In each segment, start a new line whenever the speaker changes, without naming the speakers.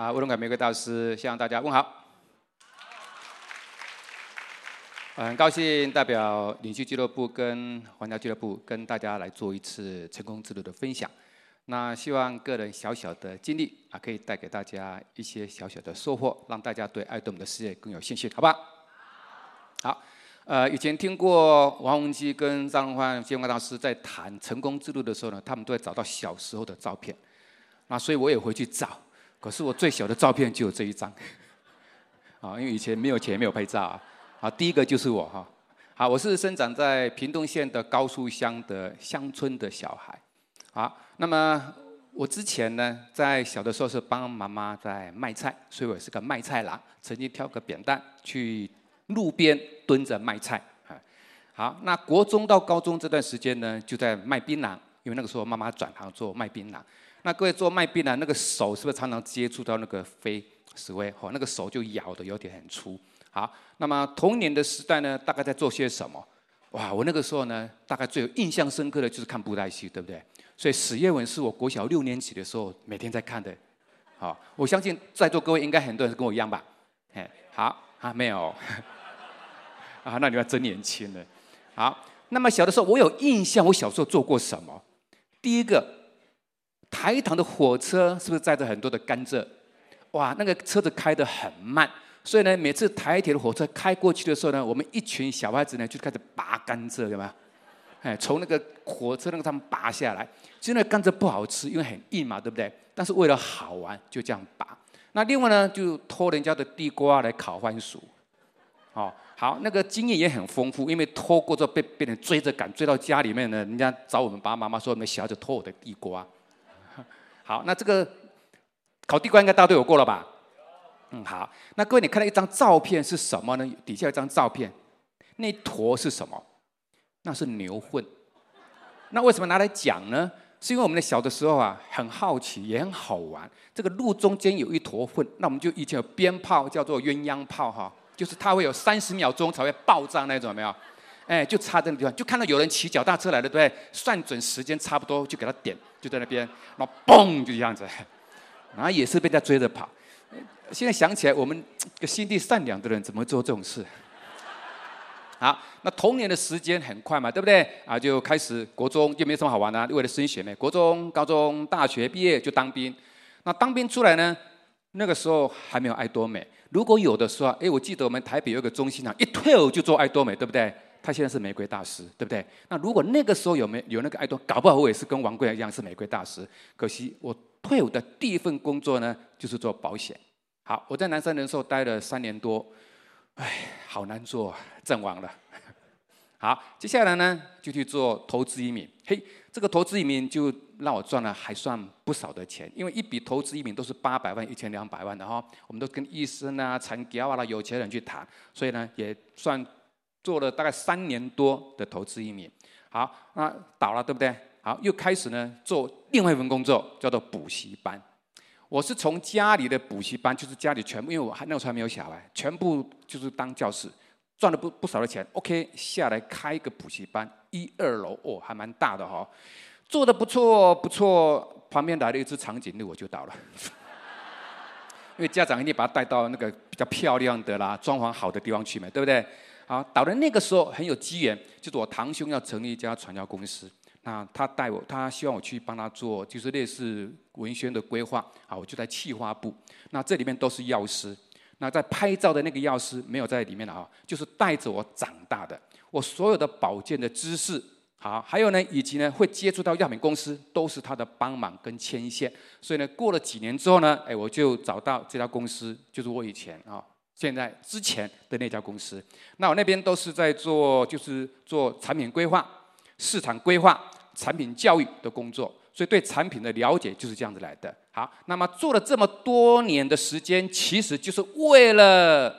啊，乌龙凯玫瑰大师向大家问好。很高兴代表领袖俱乐部跟皇家俱乐部跟大家来做一次成功之路的分享。那希望个人小小的经历啊，可以带给大家一些小小的收获，让大家对爱多美的事业更有信心，好吧？好，呃，以前听过王文基跟张荣焕建国大师在谈成功之路的时候呢，他们都会找到小时候的照片。那所以我也回去找，可是我最小的照片就有这一张。啊，因为以前没有钱，没有拍照啊。好，第一个就是我哈。好，我是生长在屏东县的高树乡的乡村的小孩。好，那么我之前呢，在小的时候是帮妈妈在卖菜，所以我是个卖菜郎，曾经挑个扁担去路边蹲着卖菜。好，那国中到高中这段时间呢，就在卖槟榔，因为那个时候妈妈转行做卖槟榔。那各位做卖槟榔，那个手是不是常常接触到那个飞石灰？哦，那个手就咬得有点很粗。好，那么童年的时代呢，大概在做些什么？哇，我那个时候呢，大概最有印象深刻的就是看布袋戏，对不对？所以史艳文是我国小六年级的时候每天在看的。好，我相信在座各位应该很多人跟我一样吧？哎，好啊，没有。啊，那你们真年轻了。好，那么小的时候我有印象，我小时候做过什么？第一个，台糖的火车是不是载着很多的甘蔗？哇，那个车子开得很慢。所以呢，每次台铁的火车开过去的时候呢，我们一群小孩子呢就开始拔甘蔗，有没有？哎，从那个火车那个上面拔下来。其实那甘蔗不好吃，因为很硬嘛，对不对？但是为了好玩，就这样拔。那另外呢，就偷人家的地瓜来烤番薯。哦，好，那个经验也很丰富，因为偷过之后被被人追着赶，追到家里面呢，人家找我们爸爸妈妈说，你们小孩子偷我的地瓜。好，那这个烤地瓜应该大家都有过了吧？嗯，好。那各位，你看到一张照片是什么呢？底下一张照片，那坨是什么？那是牛粪。那为什么拿来讲呢？是因为我们的小的时候啊，很好奇，也很好玩。这个路中间有一坨粪，那我们就以前有鞭炮叫做鸳鸯炮哈，就是它会有三十秒钟才会爆炸那种，有没有？哎，就插在那个地方，就看到有人骑脚踏车来了，对不对？算准时间差不多，就给他点，就在那边，然后嘣，就这样子，然后也是被他追着跑。现在想起来，我们个心地善良的人怎么做这种事？好，那童年的时间很快嘛，对不对？啊，就开始国中就没什么好玩的，为了升学呢，国中、高中、大学毕业就当兵。那当兵出来呢，那个时候还没有爱多美。如果有的时候，哎，我记得我们台北有个中心啊，一退伍就做爱多美，对不对？他现在是玫瑰大师，对不对？那如果那个时候有没有那个爱多，搞不好我也是跟王贵一样是玫瑰大师。可惜我退伍的第一份工作呢，就是做保险。好，我在南山人寿待了三年多，哎，好难做，阵亡了。好，接下来呢，就去做投资移民。嘿，这个投资移民就让我赚了还算不少的钱，因为一笔投资移民都是八百万、一千两百万的哈。我们都跟医生啊、产业啊、有钱人去谈，所以呢，也算做了大概三年多的投资移民。好，那倒了，对不对？好，又开始呢做另外一份工作，叫做补习班。我是从家里的补习班，就是家里全部，因为我还那时候还没有小孩，全部就是当教师，赚了不不少的钱。OK，下来开一个补习班，一二楼哦，还蛮大的哈、哦，做的不错不错。旁边来了一只长颈鹿，我就倒了，因为家长一定把他带到那个比较漂亮的啦、装潢好的地方去嘛，对不对？好，倒的那个时候很有机缘，就是我堂兄要成立一家传销公司。那他带我，他希望我去帮他做，就是类似文宣的规划。啊，我就在企划部。那这里面都是药师。那在拍照的那个药师没有在里面了啊，就是带着我长大的。我所有的保健的知识，好，还有呢，以及呢会接触到药品公司，都是他的帮忙跟牵线。所以呢，过了几年之后呢，哎，我就找到这家公司，就是我以前啊，现在之前的那家公司。那我那边都是在做，就是做产品规划。市场规划、产品教育的工作，所以对产品的了解就是这样子来的。好，那么做了这么多年的时间，其实就是为了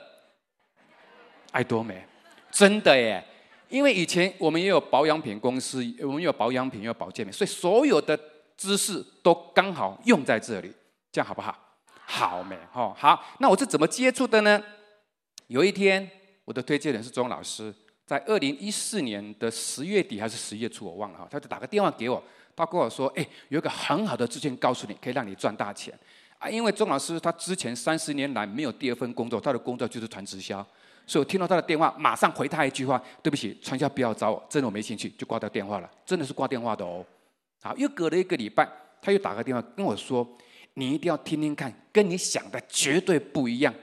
爱多美，真的耶！因为以前我们也有保养品公司，我们有保养品，有保健品，所以所有的知识都刚好用在这里，这样好不好？好美哦，好。那我是怎么接触的呢？有一天，我的推荐人是钟老师。在二零一四年的十月底还是十月初，我忘了哈，他就打个电话给我，他跟我说：“哎，有一个很好的资讯告诉你，可以让你赚大钱。”啊，因为钟老师他之前三十年来没有第二份工作，他的工作就是传直销，所以我听到他的电话，马上回他一句话：对不起，传销不要找我，真的我没兴趣，就挂掉电话了，真的是挂电话的哦。好，又隔了一个礼拜，他又打个电话跟我说：你一定要听听看，跟你想的绝对不一样。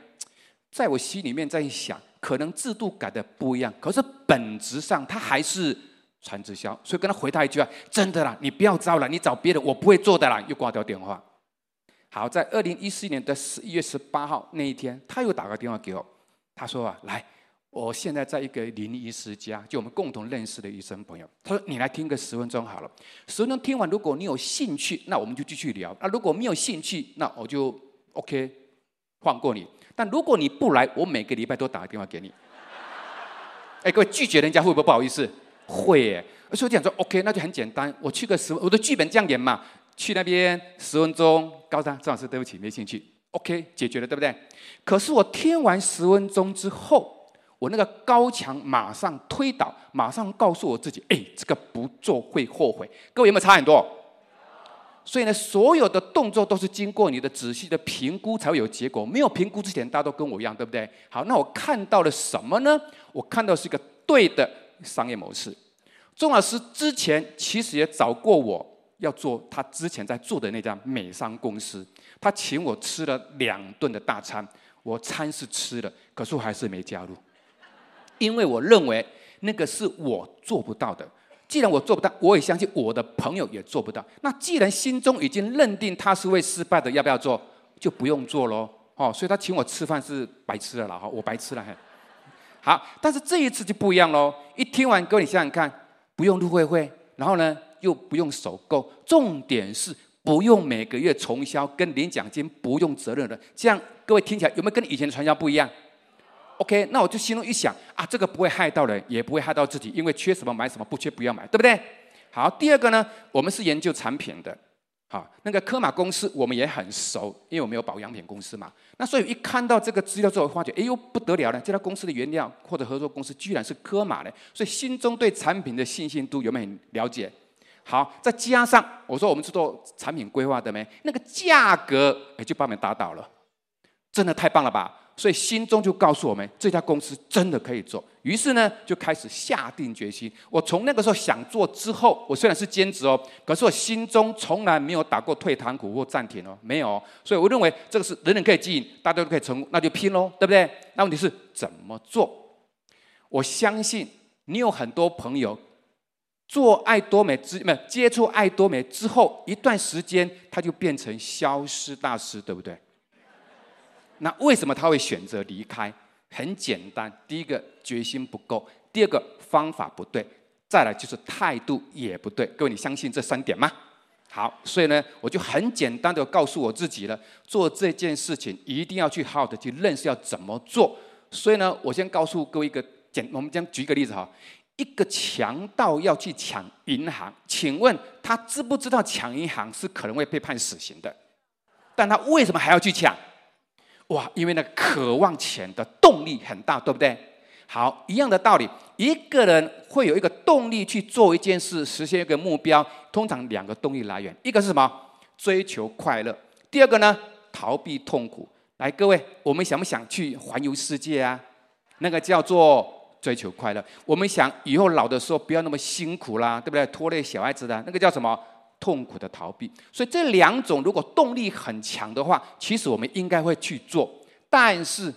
在我心里面在想，可能制度改的不一样，可是本质上他还是传直销，所以跟他回他一句话：真的啦，你不要招了，你找别人，我不会做的啦，又挂掉电话。好，在二零一四年的十一月十八号那一天，他又打个电话给我，他说啊，来，我现在在一个临沂师家，就我们共同认识的医生朋友。他说你来听个十分钟好了，十分钟听完，如果你有兴趣，那我们就继续聊；那如果没有兴趣，那我就 OK，放过你。但如果你不来，我每个礼拜都打个电话给你。哎，各位拒绝人家会不会不好意思？会耶。所以我讲说 OK，那就很简单，我去个十，我的剧本这样演嘛。去那边十分钟，高三张老师，对不起，没兴趣。OK，解决了，对不对？可是我听完十分钟之后，我那个高墙马上推倒，马上告诉我自己：哎，这个不做会后悔。各位有没有差很多？所以呢，所有的动作都是经过你的仔细的评估才会有结果。没有评估之前，大家都跟我一样，对不对？好，那我看到了什么呢？我看到是一个对的商业模式。钟老师之前其实也找过我。要做他之前在做的那家美商公司，他请我吃了两顿的大餐，我餐是吃了，可是我还是没加入，因为我认为那个是我做不到的。既然我做不到，我也相信我的朋友也做不到。那既然心中已经认定他是会失败的，要不要做？就不用做喽。哦，所以他请我吃饭是白吃了啦，哈，我白吃了。好，但是这一次就不一样喽。一听完，各位你想想看，不用入会会，然后呢？又不用首购，重点是不用每个月重销跟领奖金，不用责任的。这样各位听起来有没有跟以前的传销不一样？OK，那我就心中一想啊，这个不会害到人，也不会害到自己，因为缺什么买什么，不缺不要买，对不对？好，第二个呢，我们是研究产品的，好，那个科马公司我们也很熟，因为我们有保养品公司嘛。那所以一看到这个资料之后，发觉哎呦不得了了，这家公司的原料或者合作公司居然是科马的，所以心中对产品的信心度有没有很了解？好，再加上我说我们是做产品规划的没？那个价格也就把我们打倒了，真的太棒了吧！所以心中就告诉我们，这家公司真的可以做。于是呢，就开始下定决心。我从那个时候想做之后，我虽然是兼职哦，可是我心中从来没有打过退堂鼓或暂停哦，没有。所以我认为这个是人人可以经营，大家都可以成功，那就拼喽，对不对？那问题是怎么做？我相信你有很多朋友。做爱多美之没有接触爱多美之后一段时间，他就变成消失大师，对不对？那为什么他会选择离开？很简单，第一个决心不够，第二个方法不对，再来就是态度也不对。各位，你相信这三点吗？好，所以呢，我就很简单的告诉我自己了，做这件事情一定要去好好的去认识要怎么做。所以呢，我先告诉各位一个简，我们将举一个例子哈。一个强盗要去抢银行，请问他知不知道抢银行是可能会被判死刑的？但他为什么还要去抢？哇，因为那渴望钱的动力很大，对不对？好，一样的道理，一个人会有一个动力去做一件事，实现一个目标，通常两个动力来源，一个是什么？追求快乐，第二个呢？逃避痛苦。来，各位，我们想不想去环游世界啊？那个叫做。追求快乐，我们想以后老的时候不要那么辛苦啦，对不对？拖累小孩子的那个叫什么？痛苦的逃避。所以这两种如果动力很强的话，其实我们应该会去做。但是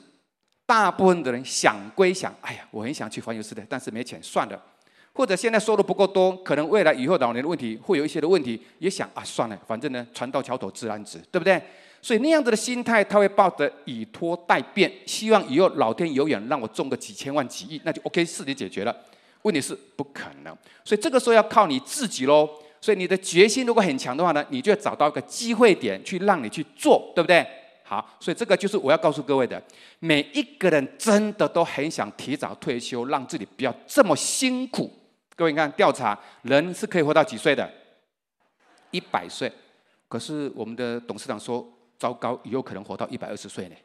大部分的人想归想，哎呀，我很想去环游世界，但是没钱，算了。或者现在收入不够多，可能未来以后老年的问题会有一些的问题，也想啊，算了，反正呢，船到桥头自然直，对不对？所以那样子的心态，他会抱着以拖待变，希望以后老天有眼让我中个几千万、几亿，那就 OK，事情解决了。问题是不可能，所以这个时候要靠你自己喽。所以你的决心如果很强的话呢，你就要找到一个机会点去让你去做，对不对？好，所以这个就是我要告诉各位的，每一个人真的都很想提早退休，让自己不要这么辛苦。各位你看调查，人是可以活到几岁的？一百岁。可是我们的董事长说。糟糕，有可能活到一百二十岁呢。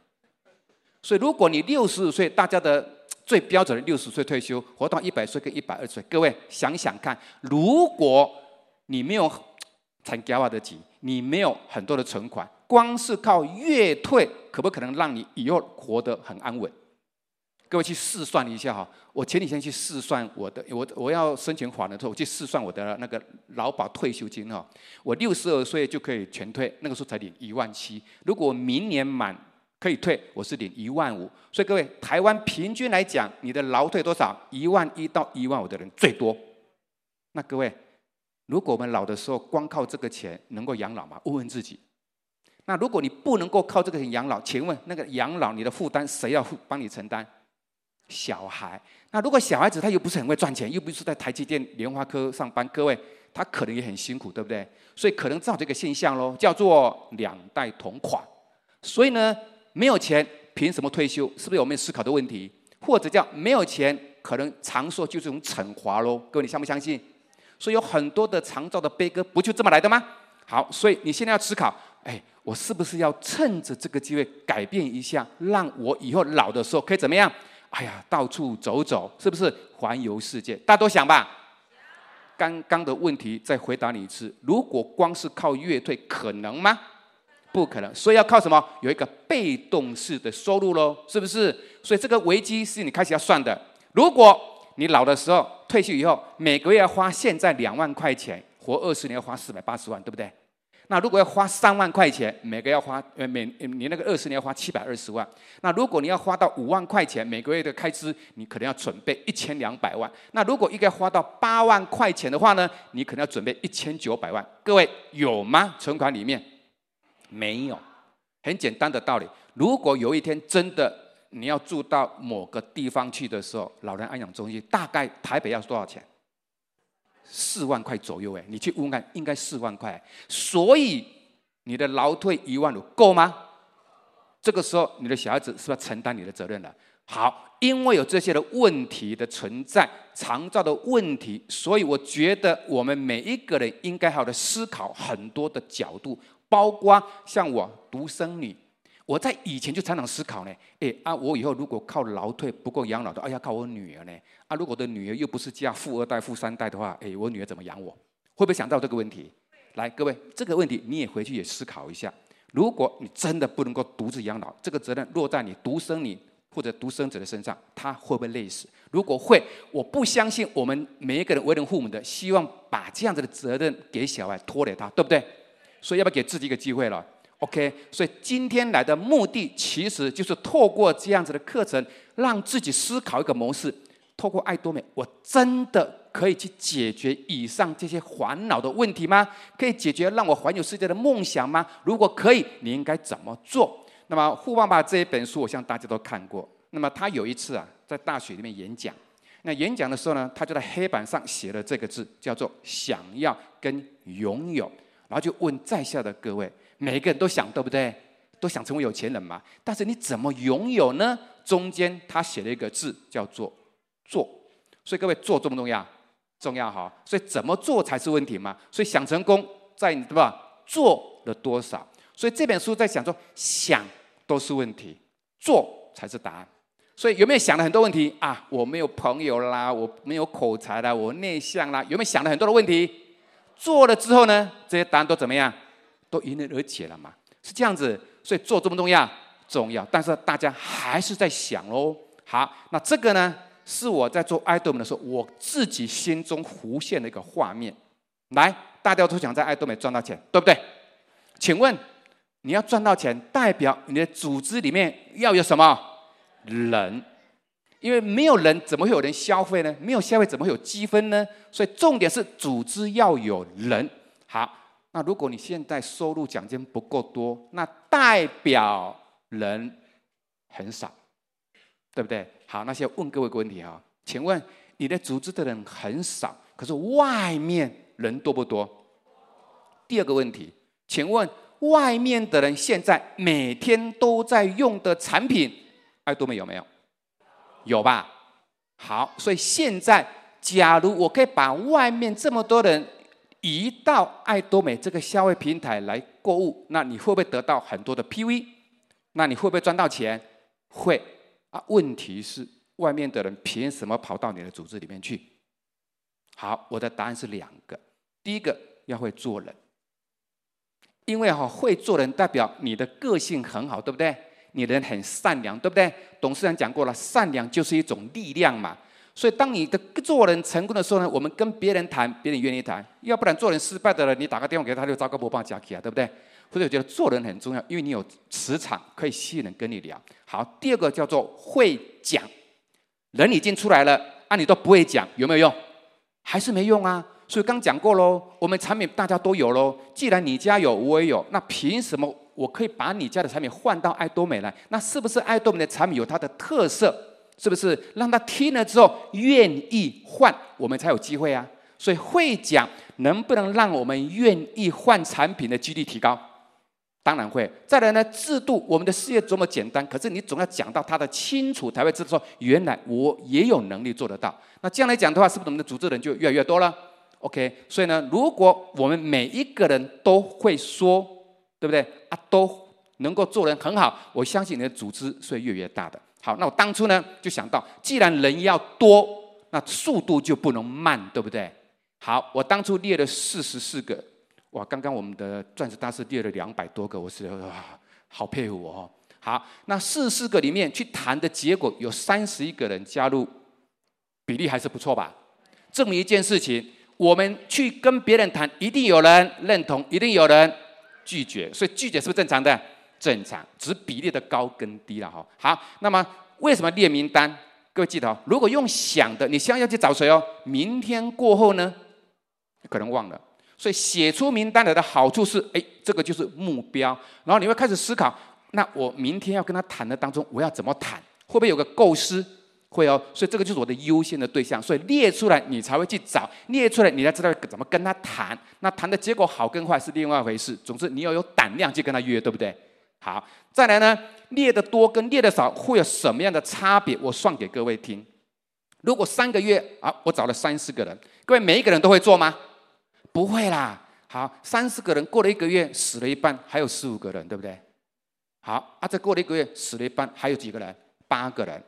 所以，如果你六十五岁，大家的 最标准的六十岁退休，活到一百岁跟一百二十岁，各位想想看，如果你没有参加我的急，你没有很多的存款，光是靠月退，可不可能让你以后活得很安稳？各位去试算一下哈，我前几天去试算我的，我我要申请缓的时候，我去试算我的那个劳保退休金哈，我六十二岁就可以全退，那个时候才领一万七，如果明年满可以退，我是领一万五，所以各位台湾平均来讲，你的劳退多少？一万一到一万五的人最多，那各位。如果我们老的时候光靠这个钱能够养老吗？问问自己。那如果你不能够靠这个钱养老，请问那个养老你的负担谁要帮你承担？小孩。那如果小孩子他又不是很会赚钱，又不是在台积电、联发科上班，各位他可能也很辛苦，对不对？所以可能造成这个现象喽，叫做两代同款。所以呢，没有钱凭什么退休？是不是我们思考的问题？或者叫没有钱可能长寿就是一种惩罚喽？各位你相不相信？所以有很多的长照的悲歌，不就这么来的吗？好，所以你现在要思考，哎，我是不是要趁着这个机会改变一下，让我以后老的时候可以怎么样？哎呀，到处走走，是不是环游世界？大家都想吧。刚刚的问题再回答你一次：如果光是靠月退，可能吗？不可能。所以要靠什么？有一个被动式的收入喽，是不是？所以这个危机是你开始要算的。如果你老的时候退休以后，每个月要花现在两万块钱，活二十年要花四百八十万，对不对？那如果要花三万块钱，每个月要花呃每你那个二十年要花七百二十万。那如果你要花到五万块钱，每个月的开支你可能要准备一千两百万。那如果一个要花到八万块钱的话呢，你可能要准备一千九百万。各位有吗？存款里面没有。很简单的道理，如果有一天真的。你要住到某个地方去的时候，老人安养中心大概台北要多少钱？四万块左右哎，你去问看，应该四万块。所以你的劳退一万五够吗？这个时候你的小孩子是不是要承担你的责任了？好，因为有这些的问题的存在，常照的问题，所以我觉得我们每一个人应该好的思考很多的角度，包括像我独生女。我在以前就常常思考呢，哎啊，我以后如果靠劳退不够养老的，哎呀，靠我女儿呢？啊，如果我的女儿又不是嫁富二代、富三代的话，哎，我女儿怎么养我？会不会想到这个问题？来，各位，这个问题你也回去也思考一下。如果你真的不能够独自养老，这个责任落在你独生女或者独生子的身上，他会不会累死？如果会，我不相信我们每一个人为人父母的，希望把这样子的责任给小孩拖累他，对不对？所以要不要给自己一个机会了？OK，所以今天来的目的其实就是透过这样子的课程，让自己思考一个模式。透过爱多美，我真的可以去解决以上这些烦恼的问题吗？可以解决让我环游世界的梦想吗？如果可以，你应该怎么做？那么《富爸爸》这一本书，我相信大家都看过。那么他有一次啊，在大学里面演讲，那演讲的时候呢，他就在黑板上写了这个字，叫做“想要”跟“拥有”，然后就问在下的各位。每一个人都想，对不对？都想成为有钱人嘛。但是你怎么拥有呢？中间他写了一个字，叫做“做”。所以各位，做重不重要？重要哈。所以怎么做才是问题嘛？所以想成功，在你对吧？做了多少？所以这本书在想说，想都是问题，做才是答案。所以有没有想了很多问题啊？我没有朋友啦，我没有口才啦，我内向啦，有没有想了很多的问题？做了之后呢？这些答案都怎么样？都迎刃而解了嘛？是这样子，所以做重不重要？重要。但是大家还是在想哦。好，那这个呢，是我在做爱多美的时候，我自己心中浮现的一个画面。来，大家都想在爱多美赚到钱，对不对？请问你要赚到钱，代表你的组织里面要有什么人？因为没有人，怎么会有人消费呢？没有消费，怎么会有积分呢？所以重点是组织要有人。好。那如果你现在收入奖金不够多，那代表人很少，对不对？好，那先问各位一个问题哈，请问你的组织的人很少，可是外面人多不多？第二个问题，请问外面的人现在每天都在用的产品，爱多美有没有？有吧？好，所以现在假如我可以把外面这么多人。移到爱多美这个消费平台来购物，那你会不会得到很多的 PV？那你会不会赚到钱？会啊。问题是外面的人凭什么跑到你的组织里面去？好，我的答案是两个。第一个要会做人，因为哈会做人代表你的个性很好，对不对？你人很善良，对不对？董事长讲过了，善良就是一种力量嘛。所以当你的做人成功的时候呢，我们跟别人谈，别人愿意谈；要不然做人失败的人，你打个电话给他，就糟糕不帮加起啊，对不对？所以我觉得做人很重要，因为你有磁场可以吸引人跟你聊。好，第二个叫做会讲，人已经出来了，啊，你都不会讲，有没有用？还是没用啊。所以刚讲过喽，我们产品大家都有喽。既然你家有，我也有，那凭什么我可以把你家的产品换到爱多美来？那是不是爱多美的产品有它的特色？是不是让他听了之后愿意换，我们才有机会啊？所以会讲能不能让我们愿意换产品的几率提高？当然会。再来呢，制度我们的事业多么简单，可是你总要讲到他的清楚，才会知道说原来我也有能力做得到。那这样来讲的话，是不是我们的组织人就越来越多了？OK，所以呢，如果我们每一个人都会说，对不对啊？都能够做人很好，我相信你的组织是会越来越大的。好，那我当初呢就想到，既然人要多，那速度就不能慢，对不对？好，我当初列了四十四个，哇，刚刚我们的钻石大师列了两百多个，我是哇，好佩服哦。好，那四十四个里面去谈的结果有三十一个人加入，比例还是不错吧？证明一件事情。我们去跟别人谈，一定有人认同，一定有人拒绝，所以拒绝是不是正常的？正常，只是比例的高跟低了哈。好，那么为什么列名单？各位记得哦，如果用想的，你现在要去找谁哦？明天过后呢，可能忘了。所以写出名单来的好处是，哎，这个就是目标，然后你会开始思考，那我明天要跟他谈的当中，我要怎么谈？会不会有个构思？会哦，所以这个就是我的优先的对象，所以列出来你才会去找，列出来你才知道怎么跟他谈。那谈的结果好跟坏是另外一回事，总之你要有胆量去跟他约，对不对？好，再来呢，列的多跟列的少会有什么样的差别？我算给各位听。如果三个月啊，我找了三十个人，各位每一个人都会做吗？不会啦。好，三十个人过了一个月死了一半，还有十五个人，对不对？好，啊，再过了一个月死了一半，还有几个人？八个人。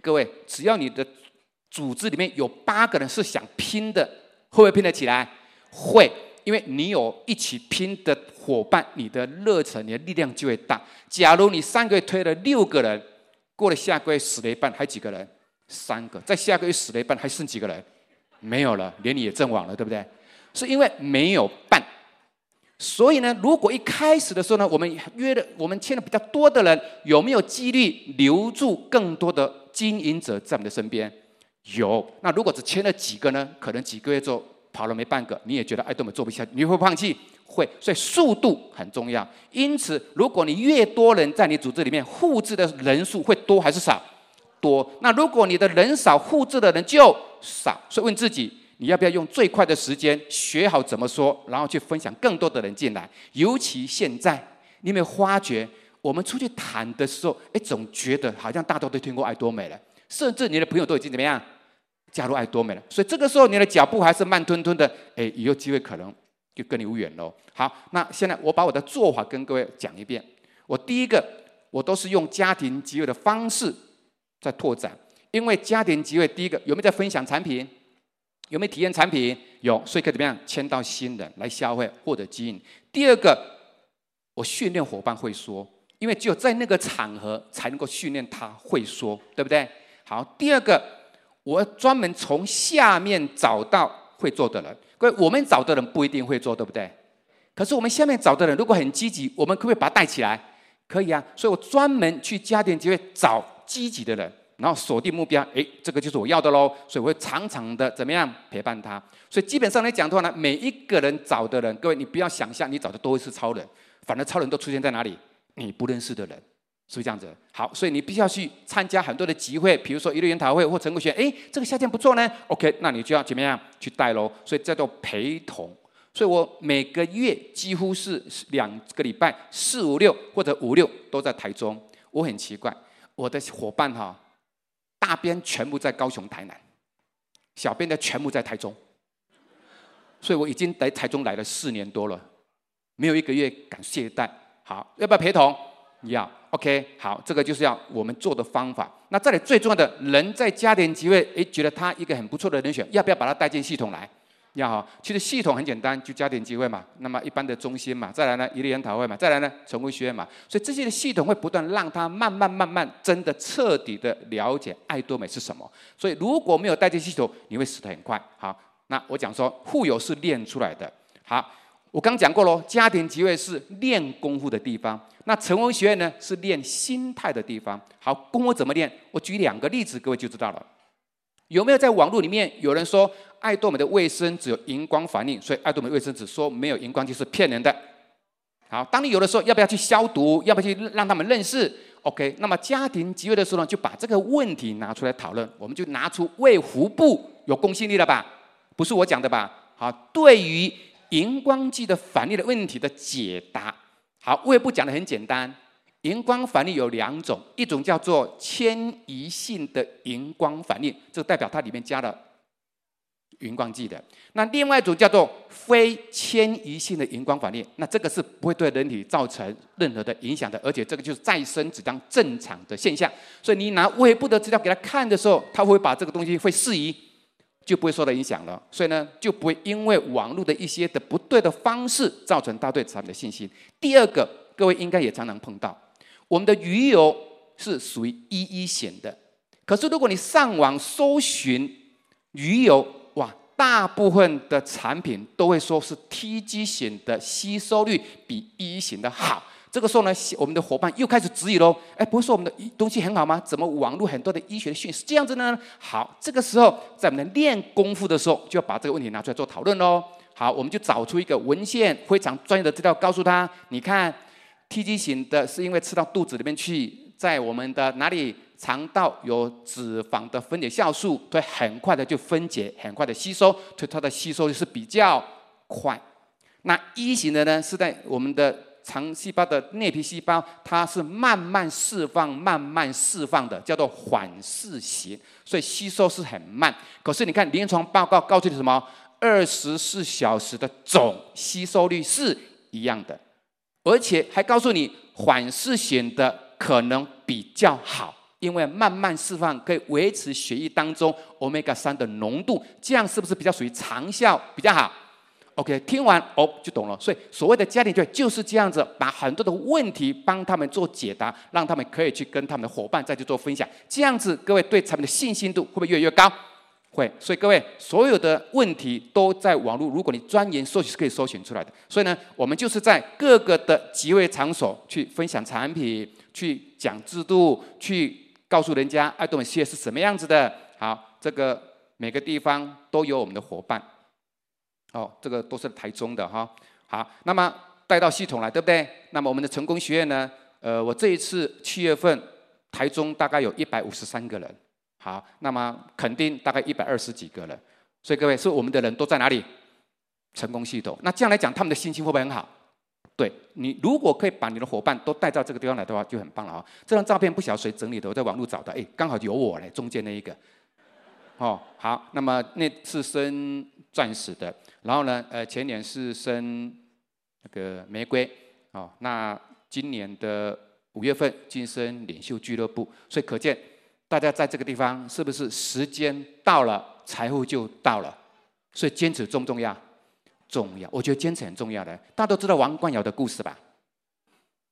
各位，只要你的组织里面有八个人是想拼的，会不会拼得起来？会，因为你有一起拼的伙伴，你的热忱、你的力量就会大。假如你三个月推了六个人，过了下个月死了一半，还几个人？三个。在下个月死了一半，还剩几个人？没有了，连你也阵亡了，对不对？是因为没有办。所以呢，如果一开始的时候呢，我们约的，我们签了比较多的人，有没有几率留住更多的？经营者在我们的身边有，那如果只签了几个呢？可能几个月之后跑了没半个，你也觉得爱多美做不下去，你会放弃？会，所以速度很重要。因此，如果你越多人在你组织里面，复制的人数会多还是少？多。那如果你的人少，复制的人就少。所以问自己，你要不要用最快的时间学好怎么说，然后去分享更多的人进来？尤其现在，你有没有发觉？我们出去谈的时候，哎，总觉得好像大家都听过爱多美了，甚至你的朋友都已经怎么样加入爱多美了。所以这个时候你的脚步还是慢吞吞的，哎，以后机会可能就跟你无缘喽。好，那现在我把我的做法跟各位讲一遍。我第一个，我都是用家庭集会的方式在拓展，因为家庭集会第一个有没有在分享产品？有没有体验产品？有，所以可以怎么样签到新人来消费或者经营。第二个，我训练伙伴会说。因为只有在那个场合才能够训练他会说，对不对？好，第二个，我专门从下面找到会做的人。各位，我们找的人不一定会做，对不对？可是我们下面找的人如果很积极，我们可不可以把他带起来？可以啊。所以我专门去家庭机会找积极的人，然后锁定目标。诶，这个就是我要的喽。所以我会常常的怎么样陪伴他。所以基本上来讲的话呢，每一个人找的人，各位你不要想象你找的都会是超人，反正超人都出现在哪里？你不认识的人，是不是这样子？好，所以你必须要去参加很多的集会，比如说一日研讨会或成果学。哎，这个夏天不错呢。OK，那你就要怎么样去带喽？所以叫做陪同。所以我每个月几乎是两个礼拜四五六或者五六都在台中。我很奇怪，我的伙伴哈，大编全部在高雄、台南，小编的全部在台中。所以我已经来台中来了四年多了，没有一个月敢懈怠。好，要不要陪同？要，OK。好，这个就是要我们做的方法。那这里最重要的人在家庭集会，诶，觉得他一个很不错的人选，要不要把他带进系统来？要好，其实系统很简单，就家庭集会嘛，那么一般的中心嘛，再来呢，一个研讨会嘛，再来呢，成功学院嘛，所以这些的系统会不断让他慢慢慢慢真的彻底的了解爱多美是什么。所以如果没有带进系统，你会死得很快。好，那我讲说富有是练出来的。好，我刚讲过喽，家庭集会是练功夫的地方，那成功学院呢是练心态的地方。好，功夫怎么练？我举两个例子，各位就知道了。有没有在网络里面有人说？爱多美的卫生纸有荧光反应，所以爱多美卫生纸说没有荧光剂是骗人的。好，当你有的时候，要不要去消毒？要不要去让他们认识？OK，那么家庭集会的时候呢，就把这个问题拿出来讨论。我们就拿出卫福部有公信力了吧？不是我讲的吧？好，对于荧光剂的反应的问题的解答，好，胃部讲的很简单，荧光反应有两种，一种叫做迁移性的荧光反应，就代表它里面加了。荧光剂的，那另外一种叫做非迁移性的荧光反应，那这个是不会对人体造成任何的影响的，而且这个就是再生纸张正常的现象。所以你拿胃部的资料给他看的时候，他会把这个东西会适宜，就不会受到影响了。所以呢，就不会因为网络的一些的不对的方式造成他对产品的信心。第二个，各位应该也常常碰到，我们的鱼油是属于一一险的，可是如果你上网搜寻鱼油。哇大部分的产品都会说是 TG 型的吸收率比 E 型的好。这个时候呢，我们的伙伴又开始质疑喽。哎，不是说我们的东西很好吗？怎么网络很多的医学的讯息是这样子呢？好，这个时候在我们练功夫的时候，就要把这个问题拿出来做讨论喽。好，我们就找出一个文献非常专业的资料，告诉他：你看，TG 型的是因为吃到肚子里面去，在我们的哪里？肠道有脂肪的分解酵素，会很快的就分解，很快的吸收，所以它的吸收是比较快。那一型的呢，是在我们的肠细胞的内皮细胞，它是慢慢释放、慢慢释放的，叫做缓释型，所以吸收是很慢。可是你看临床报告告诉你什么？二十四小时的总吸收率是一样的，而且还告诉你缓释型的可能比较好。因为慢慢释放可以维持血液当中欧米伽三的浓度，这样是不是比较属于长效比较好？OK，听完哦就懂了。所以所谓的家庭聚会就是这样子，把很多的问题帮他们做解答，让他们可以去跟他们的伙伴再去做分享。这样子，各位对产品的信心度会不会越来越高？会。所以各位所有的问题都在网络，如果你钻研搜寻是可以搜寻出来的。所以呢，我们就是在各个的集会场所去分享产品，去讲制度，去。告诉人家爱多美事业是什么样子的。好，这个每个地方都有我们的伙伴。哦，这个都是台中的哈。好，那么带到系统来，对不对？那么我们的成功学院呢？呃，我这一次七月份台中大概有一百五十三个人。好，那么肯定大概一百二十几个人。所以各位，是我们的人都在哪里？成功系统。那这样来讲，他们的心情会不会很好？对，你如果可以把你的伙伴都带到这个地方来的话，就很棒了啊！这张照片不晓得谁整理的，我在网络找的，哎，刚好有我嘞，中间那一个。哦，好，那么那是升钻石的，然后呢，呃，前年是升那个玫瑰，哦，那今年的五月份晋升领袖俱乐部，所以可见大家在这个地方是不是时间到了，财富就到了？所以坚持重不重要？重要，我觉得坚持很重要的。大家都知道王冠尧的故事吧？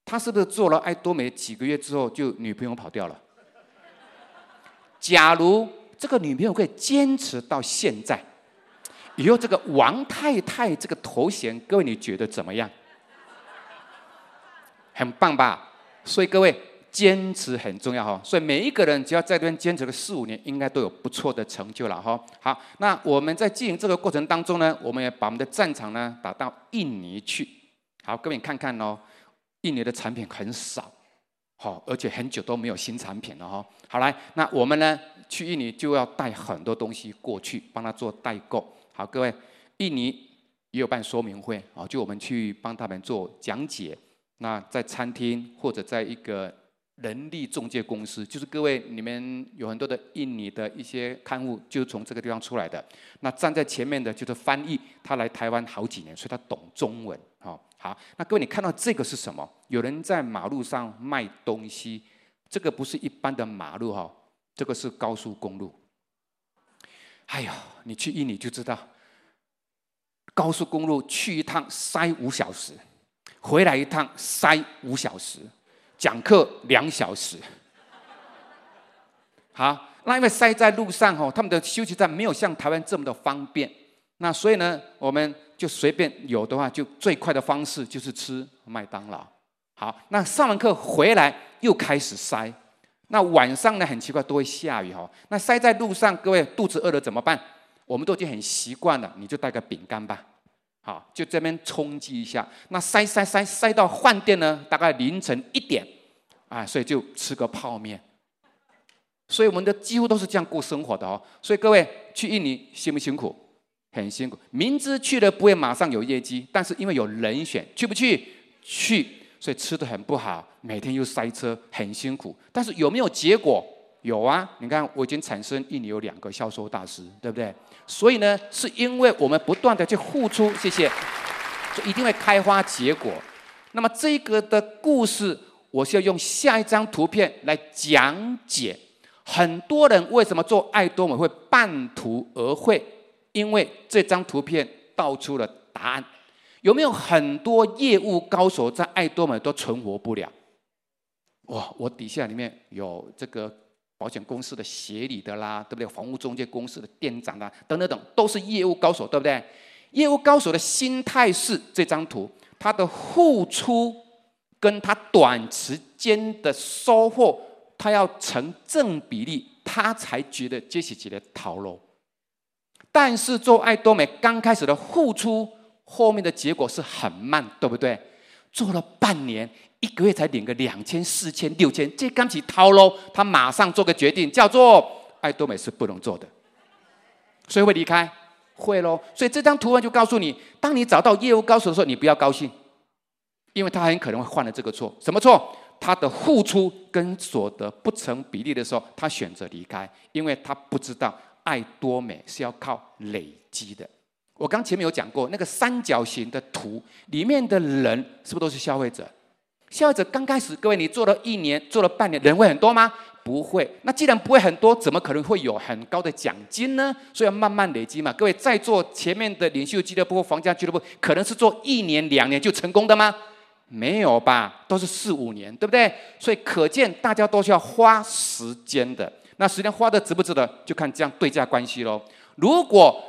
他是不是做了爱多美几个月之后，就女朋友跑掉了？假如这个女朋友可以坚持到现在，以后这个王太太这个头衔，各位你觉得怎么样？很棒吧？所以各位。坚持很重要哈，所以每一个人只要在这边坚持个四五年，应该都有不错的成就了哈。好，那我们在经营这个过程当中呢，我们也把我们的战场呢打到印尼去。好，各位你看看哦，印尼的产品很少，好，而且很久都没有新产品了哈。好来，那我们呢去印尼就要带很多东西过去，帮他做代购。好，各位，印尼也有办说明会啊，就我们去帮他们做讲解。那在餐厅或者在一个。人力中介公司，就是各位，你们有很多的印尼的一些刊物，就是从这个地方出来的。那站在前面的就是翻译，他来台湾好几年，所以他懂中文。好，那各位，你看到这个是什么？有人在马路上卖东西，这个不是一般的马路哈，这个是高速公路。哎呀，你去印尼就知道，高速公路去一趟塞五小时，回来一趟塞五小时，讲课两小时。好，那因为塞在路上吼，他们的休息站没有像台湾这么的方便，那所以呢，我们就随便有的话，就最快的方式就是吃麦当劳。好，那上完课回来又开始塞，那晚上呢，很奇怪都会下雨哈，那塞在路上，各位肚子饿了怎么办？我们都已经很习惯了，你就带个饼干吧，好，就这边充饥一下。那塞塞塞塞到饭店呢，大概凌晨一点，啊，所以就吃个泡面。所以我们的几乎都是这样过生活的哦。所以各位去印尼辛不辛苦？很辛苦。明知去了不会马上有业绩，但是因为有人选，去不去？去。所以吃得很不好，每天又塞车，很辛苦。但是有没有结果？有啊，你看我已经产生一年有两个销售大师，对不对？所以呢，是因为我们不断的去付出，谢谢，就一定会开花结果。那么这个的故事，我是要用下一张图片来讲解。很多人为什么做爱多美会半途而废？因为这张图片道出了答案。有没有很多业务高手在爱多美都存活不了？哇，我底下里面有这个。保险公司的协理的啦，对不对？房屋中介公司的店长啦，等等等，都是业务高手，对不对？业务高手的心态是这张图，他的付出跟他短时间的收获，他要成正比例，他才觉得这是几的套路。但是做爱多美刚开始的付出，后面的结果是很慢，对不对？做了半年。一个月才领个两千、四千、六千，这刚起套路，他马上做个决定，叫做爱多美是不能做的，所以会离开，会喽。所以这张图文就告诉你，当你找到业务高手的时候，你不要高兴，因为他很可能会犯了这个错。什么错？他的付出跟所得不成比例的时候，他选择离开，因为他不知道爱多美是要靠累积的。我刚前面有讲过，那个三角形的图里面的人是不是都是消费者？消费者刚开始，各位，你做了一年，做了半年，人会很多吗？不会。那既然不会很多，怎么可能会有很高的奖金呢？所以要慢慢累积嘛。各位在做前面的领袖俱乐部或房价俱乐部，可能是做一年两年就成功的吗？没有吧，都是四五年，对不对？所以可见大家都是要花时间的。那时间花的值不值得，就看这样对价关系喽。如果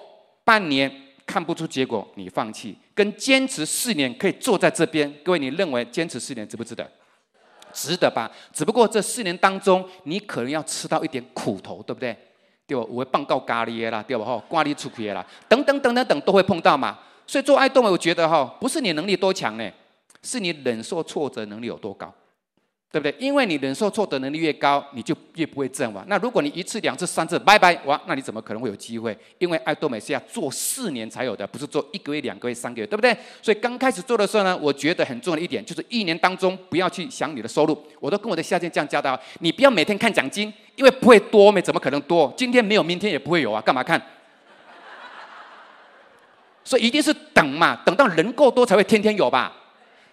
半年，看不出结果，你放弃；跟坚持四年可以坐在这边，各位，你认为坚持四年值不值得？值得吧？只不过这四年当中，你可能要吃到一点苦头，对不对？对吧？我会放告咖喱啦，对吧？哈，挂喱出去啦，等等等等等都会碰到嘛。所以做爱动，我觉得哈，不是你能力多强呢，是你忍受挫折能力有多高。对不对？因为你忍受挫折能力越高，你就越不会阵亡。那如果你一次、两次、三次，拜拜，哇，那你怎么可能会有机会？因为爱多美是要做四年才有的，不是做一个月、两个月、三个月，对不对？所以刚开始做的时候呢，我觉得很重要的一点就是一年当中不要去想你的收入。我都跟我的下线这样教的，你不要每天看奖金，因为不会多，没怎么可能多？今天没有，明天也不会有啊，干嘛看？所以一定是等嘛，等到人够多才会天天有吧。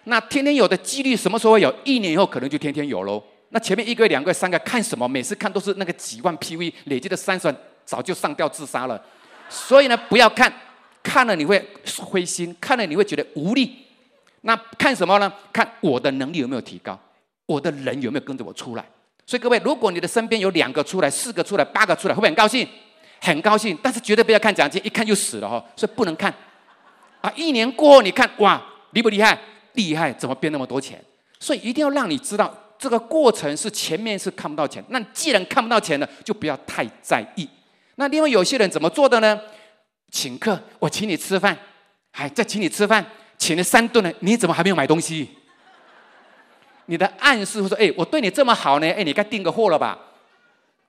那天天有的几率什么时候会有？一年以后可能就天天有喽。那前面一个月、两个月、三个看什么？每次看都是那个几万 PV 累积的三十万，早就上吊自杀了。所以呢，不要看，看了你会灰心，看了你会觉得无力。那看什么呢？看我的能力有没有提高，我的人有没有跟着我出来。所以各位，如果你的身边有两个出来、四个出来、八个出来，会不会很高兴？很高兴。但是绝对不要看奖金，一看就死了哈。所以不能看。啊，一年过后你看，哇，厉不厉害？厉害，怎么变那么多钱？所以一定要让你知道，这个过程是前面是看不到钱。那既然看不到钱了，就不要太在意。那另外有些人怎么做的呢？请客，我请你吃饭，还再请你吃饭，请了三顿了，你怎么还没有买东西？你的暗示会说：“哎，我对你这么好呢，哎，你该订个货了吧？”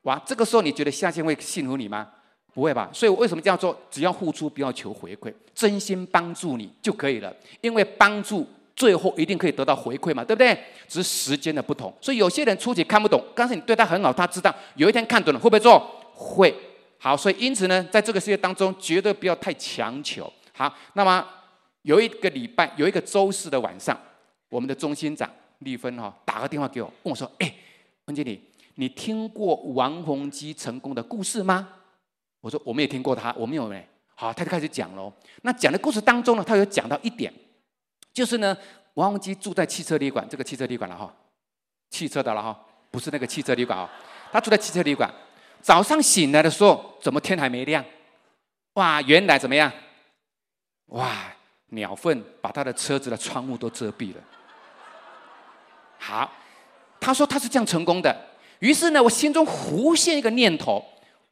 哇，这个时候你觉得下线会信服你吗？不会吧？所以我为什么这样做？只要付出，不要求回馈，真心帮助你就可以了。因为帮助。最后一定可以得到回馈嘛，对不对？只是时间的不同，所以有些人初期看不懂，但是你对他很好，他知道有一天看懂了，会不会做？会。好，所以因此呢，在这个世界当中，绝对不要太强求。好，那么有一个礼拜，有一个周四的晚上，我们的中心长丽芬哈打个电话给我，问我说：“哎，温经理，你听过王鸿基成功的故事吗？”我说：“我没有听过他，我没有呢。”好，他就开始讲喽。那讲的故事当中呢，他有讲到一点，就是呢，王文基住在汽车旅馆，这个汽车旅馆了哈，汽车的了哈，不是那个汽车旅馆啊，他住在汽车旅馆。早上醒来的时候，怎么天还没亮？哇，原来怎么样？哇，鸟粪把他的车子的窗户都遮蔽了。好，他说他是这样成功的。于是呢，我心中浮现一个念头：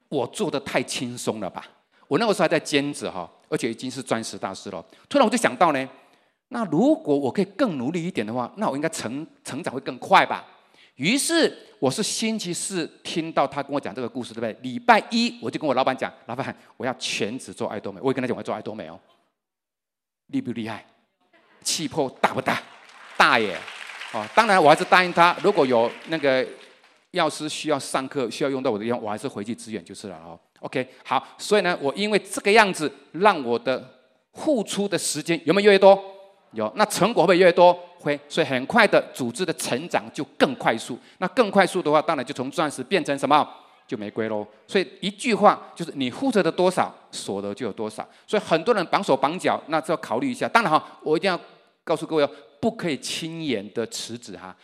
我做的太轻松了吧？我那个时候还在兼职哈，而且已经是钻石大师了。突然我就想到呢，那如果我可以更努力一点的话，那我应该成成长会更快吧？于是我是星期四听到他跟我讲这个故事，对不对？礼拜一我就跟我老板讲，老板，我要全职做爱多美。我也跟他讲，我要做爱多美哦，厉不厉害？气魄大不大？大耶！哦，当然我还是答应他，如果有那个药师需要上课需要用到我的药，我还是回去支援就是了哦。OK，好，所以呢，我因为这个样子，让我的付出的时间有没有越来越多？有，那成果会越多？会，所以很快的组织的成长就更快速。那更快速的话，当然就从钻石变成什么？就玫瑰喽。所以一句话就是，你付出的多少，所得就有多少。所以很多人绑手绑脚，那就要考虑一下。当然哈，我一定要告诉各位哦，不可以轻言的辞职哈。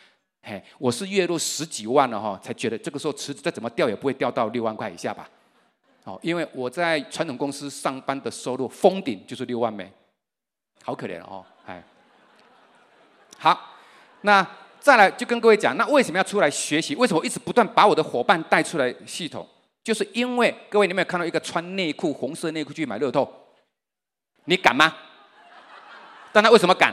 嘿，我是月入十几万了哈，才觉得这个时候辞职再怎么掉也不会掉到六万块以下吧。哦，因为我在传统公司上班的收入封顶就是六万美，好可怜哦，好，那再来就跟各位讲，那为什么要出来学习？为什么一直不断把我的伙伴带出来系统？就是因为各位，你有没有看到一个穿内裤红色内裤去买乐透？你敢吗？但他为什么敢？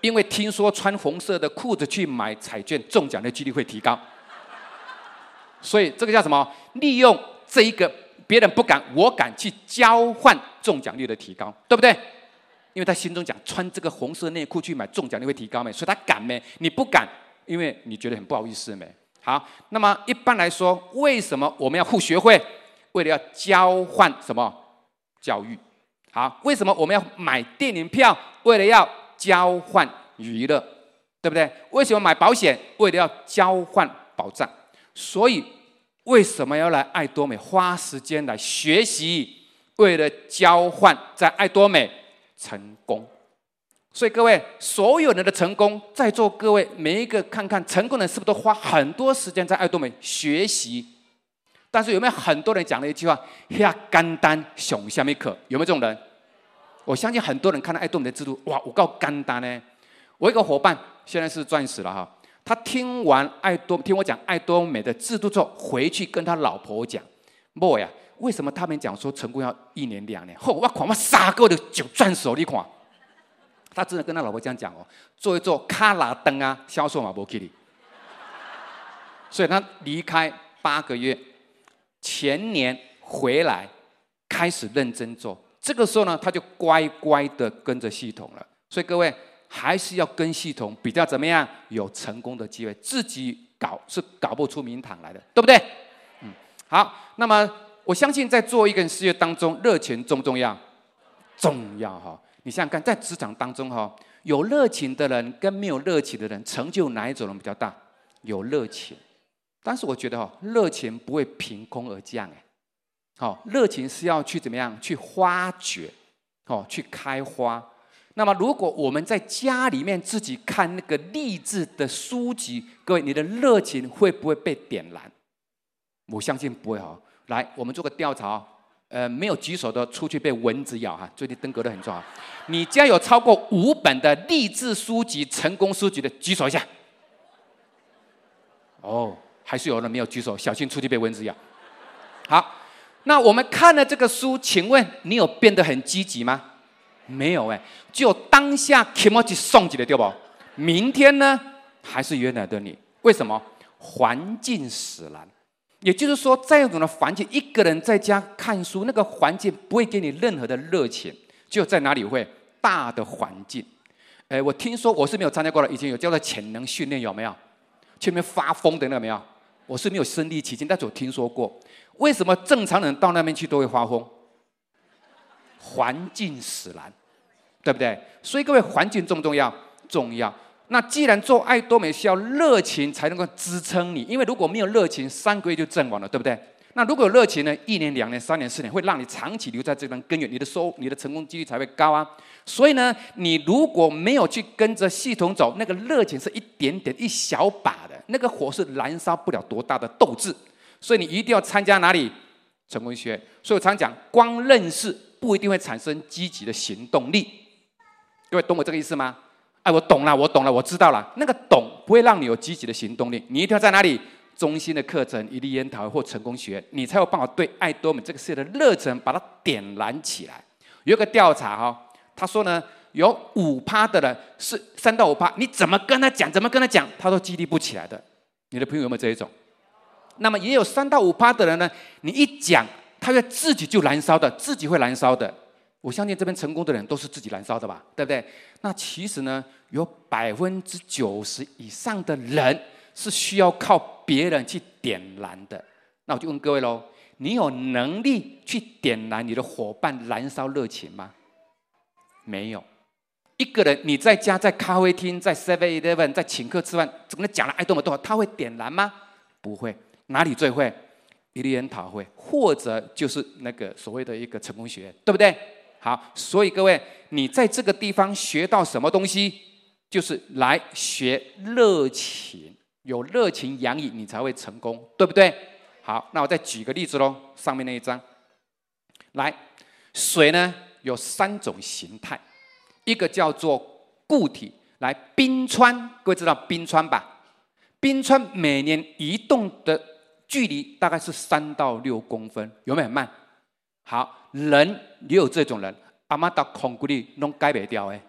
因为听说穿红色的裤子去买彩券中奖的几率会提高，所以这个叫什么？利用。这一个别人不敢，我敢去交换中奖率的提高，对不对？因为他心中讲穿这个红色内裤去买中奖率会提高没？所以他敢没？你不敢，因为你觉得很不好意思没？好，那么一般来说，为什么我们要互学会？为了要交换什么？教育。好，为什么我们要买电影票？为了要交换娱乐，对不对？为什么买保险？为了要交换保障。所以。为什么要来爱多美？花时间来学习，为了交换在爱多美成功。所以各位，所有人的成功，在座各位每一个看看成功的人，是不是都花很多时间在爱多美学习？但是有没有很多人讲了一句话：“下干单熊下面可有没有这种人？”我相信很多人看到爱多美的制度，哇，我告干单呢。我一个伙伴现在是钻石了哈。他听完爱多听我讲爱多美的制度之后，回去跟他老婆讲莫呀，为什么他们讲说成功要一年两年？后我狂我杀个的就赚手里款。”他真的跟他老婆这样讲哦，做一做卡拉登啊，销售马博基里。所以他离开八个月，前年回来开始认真做。这个时候呢，他就乖乖的跟着系统了。所以各位。还是要跟系统比较怎么样？有成功的机会，自己搞是搞不出名堂来的，对不对？嗯，好。那么我相信在做一个人事业当中，热情重不重要？重要哈！你想想看，在职场当中哈，有热情的人跟没有热情的人，成就哪一种人比较大？有热情。但是我觉得哈，热情不会凭空而降哎。好，热情是要去怎么样？去发掘，哦，去开花。那么，如果我们在家里面自己看那个励志的书籍，各位，你的热情会不会被点燃？我相信不会哈。来，我们做个调查，呃，没有举手的出去被蚊子咬哈。最近登革热很重要。你家有超过五本的励志书籍、成功书籍的，举手一下。哦，还是有人没有举手，小心出去被蚊子咬。好，那我们看了这个书，请问你有变得很积极吗？没有哎，就当下 kimochi 送起来对不？明天呢，还是原来的你？为什么？环境使然，也就是说，在这种的环境，一个人在家看书，那个环境不会给你任何的热情。就在哪里会大的环境？哎，我听说我是没有参加过的，以前有叫做潜能训练，有没有？前面发疯的那个没有？我是没有身临其境，但是我听说过。为什么正常人到那边去都会发疯？环境使然，对不对？所以各位，环境重不重要？重要。那既然做爱多美需要热情才能够支撑你，因为如果没有热情，三个月就阵亡了，对不对？那如果有热情呢？一年、两年、三年、四年，会让你长期留在这段根源，你的收，你的成功几率才会高啊。所以呢，你如果没有去跟着系统走，那个热情是一点点、一小把的，那个火是燃烧不了多大的斗志。所以你一定要参加哪里？成功学。所以我常讲，光认识不一定会产生积极的行动力。各位懂我这个意思吗？哎，我懂了，我懂了，我知道了。那个懂不会让你有积极的行动力。你一定要在哪里？中心的课程、一利研讨或成功学，你才有办法对爱多美这个事业的热忱把它点燃起来。有一个调查哈、他说呢，有五趴的人是三到五趴，你怎么跟他讲，怎么跟他讲，他都激励不起来的。你的朋友有没有这一种？那么也有三到五趴的人呢，你一讲，他会自己就燃烧的，自己会燃烧的。我相信这边成功的人都是自己燃烧的吧，对不对？那其实呢，有百分之九十以上的人。是需要靠别人去点燃的，那我就问各位喽：你有能力去点燃你的伙伴燃烧热情吗？没有。一个人你在家在咖啡厅在 Seven Eleven 在请客吃饭，怎么讲了爱多美多，他会点燃吗？不会。哪里最会？一利研讨会，或者就是那个所谓的一个成功学院，对不对？好，所以各位，你在这个地方学到什么东西？就是来学热情。有热情洋溢，你才会成功，对不对？好，那我再举个例子喽。上面那一张，来，水呢有三种形态，一个叫做固体，来冰川，各位知道冰川吧？冰川每年移动的距离大概是三到六公分，有没有很慢？好，人也有这种人，阿妈到空谷里弄改不掉哎。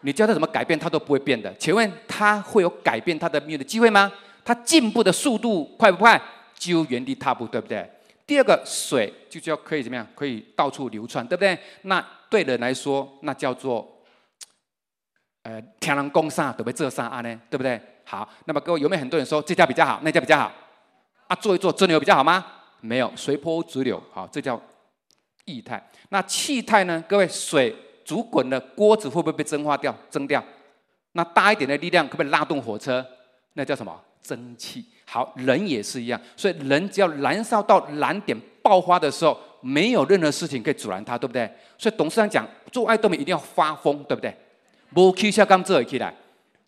你教他怎么改变，他都不会变的。请问他会有改变他的命运的机会吗？他进步的速度快不快？几乎原地踏步，对不对？第二个水就叫可以怎么样？可以到处流窜，对不对？那对人来说，那叫做呃天人共善，对不对？这善案呢，对不对？好，那么各位有没有很多人说这家比较好，那家比较好？啊，做一做真的有比较好吗？没有，随波逐流。好，这叫液态。那气态呢？各位水。煮滚的锅子会不会被蒸发掉、蒸掉？那大一点的力量可不可以拉动火车？那叫什么？蒸汽。好，人也是一样。所以人只要燃烧到燃点爆发的时候，没有任何事情可以阻拦他，对不对？所以董事长讲，做爱豆们一定要发疯，对不对？无起笑刚做起来，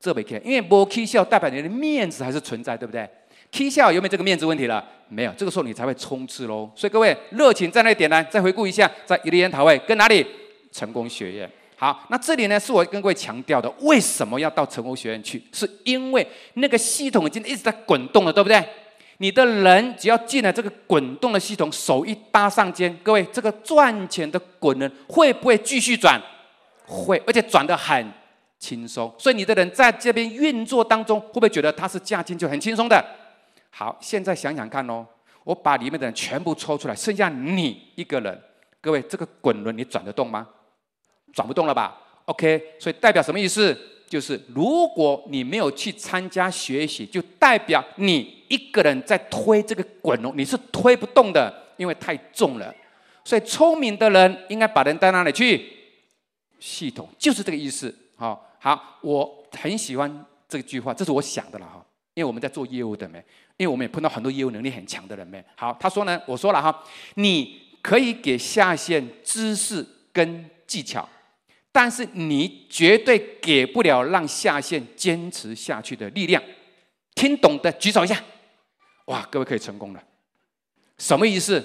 做不起来，因为无起笑代表你的面子还是存在，对不对？起笑有没有这个面子问题了？没有，这个时候你才会冲刺喽。所以各位热情在那点呢？再回顾一下，在一利研讨会跟哪里？成功学院，好，那这里呢是我跟各位强调的，为什么要到成功学院去？是因为那个系统已经一直在滚动了，对不对？你的人只要进了这个滚动的系统，手一搭上肩，各位，这个赚钱的滚轮会不会继续转？会，而且转得很轻松。所以你的人在这边运作当中，会不会觉得他是价钱就很轻松的？好，现在想想看哦，我把里面的人全部抽出来，剩下你一个人，各位，这个滚轮你转得动吗？转不动了吧？OK，所以代表什么意思？就是如果你没有去参加学习，就代表你一个人在推这个滚轮，你是推不动的，因为太重了。所以聪明的人应该把人带哪里去？系统就是这个意思。好，好，我很喜欢这句话，这是我想的了哈。因为我们在做业务的没，因为我们也碰到很多业务能力很强的人没。好，他说呢，我说了哈，你可以给下线知识跟技巧。但是你绝对给不了让下线坚持下去的力量，听懂的举手一下。哇，各位可以成功了，什么意思？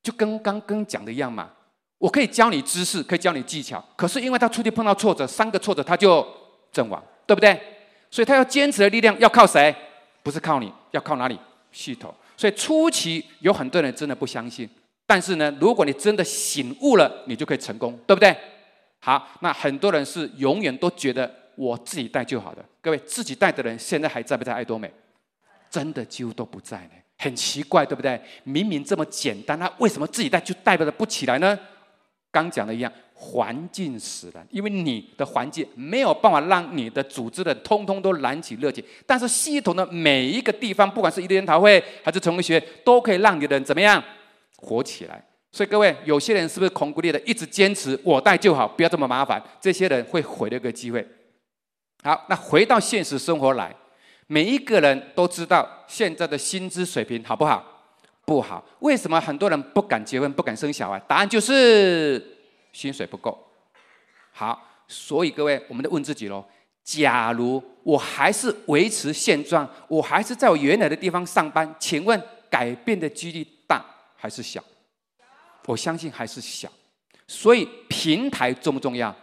就跟刚刚讲的一样嘛。我可以教你知识，可以教你技巧，可是因为他出去碰到挫折，三个挫折他就阵亡，对不对？所以他要坚持的力量要靠谁？不是靠你，要靠哪里？系统。所以初期有很多人真的不相信，但是呢，如果你真的醒悟了，你就可以成功，对不对？好，那很多人是永远都觉得我自己带就好了。各位，自己带的人现在还在不在爱多美？真的几乎都不在呢，很奇怪，对不对？明明这么简单，他为什么自己带就带不起来呢？刚讲的一样，环境使然，因为你的环境没有办法让你的组织的通通都燃起热情，但是系统的每一个地方，不管是一个研讨会还是成功学，都可以让你的人怎么样活起来。所以各位，有些人是不是恐孤立的，一直坚持我带就好，不要这么麻烦。这些人会毁了一个机会。好，那回到现实生活来，每一个人都知道现在的薪资水平好不好？不好。为什么很多人不敢结婚、不敢生小孩？答案就是薪水不够。好，所以各位，我们得问自己喽：假如我还是维持现状，我还是在我原来的地方上班，请问改变的几率大还是小？我相信还是小。所以平台重不重要？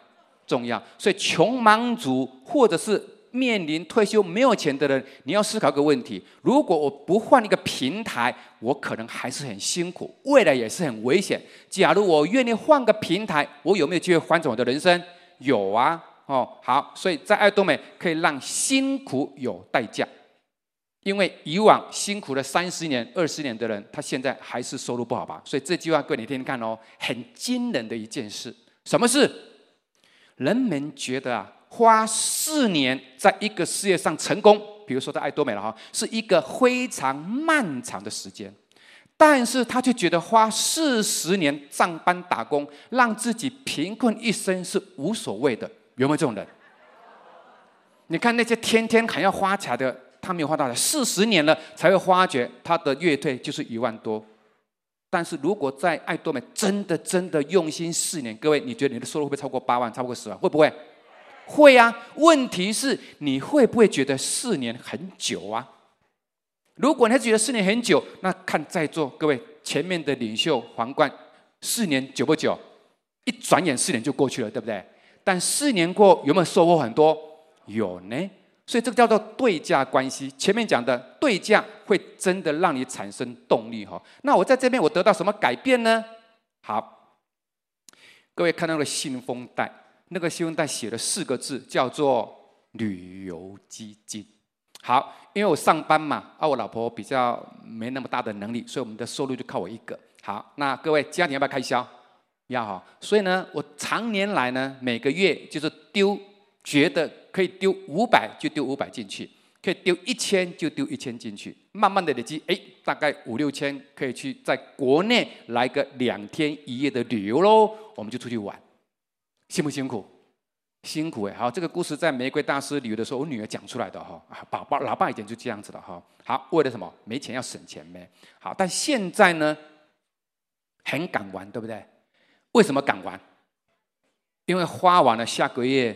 重要。所以穷忙族或者是面临退休没有钱的人，你要思考个问题：如果我不换一个平台，我可能还是很辛苦，未来也是很危险。假如我愿意换个平台，我有没有机会翻转我的人生？有啊，哦，好，所以在爱多美可以让辛苦有代价，因为以往辛苦了三十年、二十年的人，他现在还是收入不好吧？所以这句话，各位你听听看哦，很惊人的一件事，什么事？人们觉得啊。花四年在一个事业上成功，比如说在爱多美了哈，是一个非常漫长的时间，但是他却觉得花四十年上班打工，让自己贫困一生是无所谓的，有没有这种人？你看那些天天还要花钱的，他没有花大财，四十年了才会发觉他的月退就是一万多，但是如果在爱多美真的真的用心四年，各位你觉得你的收入会不会超过八万，超过十万？会不会？会啊，问题是你会不会觉得四年很久啊？如果你还觉得四年很久，那看在座各位前面的领袖皇冠，四年久不久？一转眼四年就过去了，对不对？但四年过有没有收获很多？有呢。所以这个叫做对价关系。前面讲的对价会真的让你产生动力哈。那我在这边我得到什么改变呢？好，各位看到了信封袋。那个信封袋写了四个字，叫做旅游基金。好，因为我上班嘛，啊，我老婆比较没那么大的能力，所以我们的收入就靠我一个。好，那各位家庭要不要开销？要哈。所以呢，我常年来呢，每个月就是丢，觉得可以丢五百就丢五百进去，可以丢一千就丢一千进去，慢慢的累积，哎，大概五六千可以去在国内来个两天一夜的旅游喽，我们就出去玩。辛不辛苦？辛苦哎！好，这个故事在玫瑰大师旅游的时候，我女儿讲出来的哈。啊，宝宝，老爸以前就这样子的哈。好，为了什么？没钱要省钱呗。好，但现在呢，很敢玩，对不对？为什么敢玩？因为花完了，下个月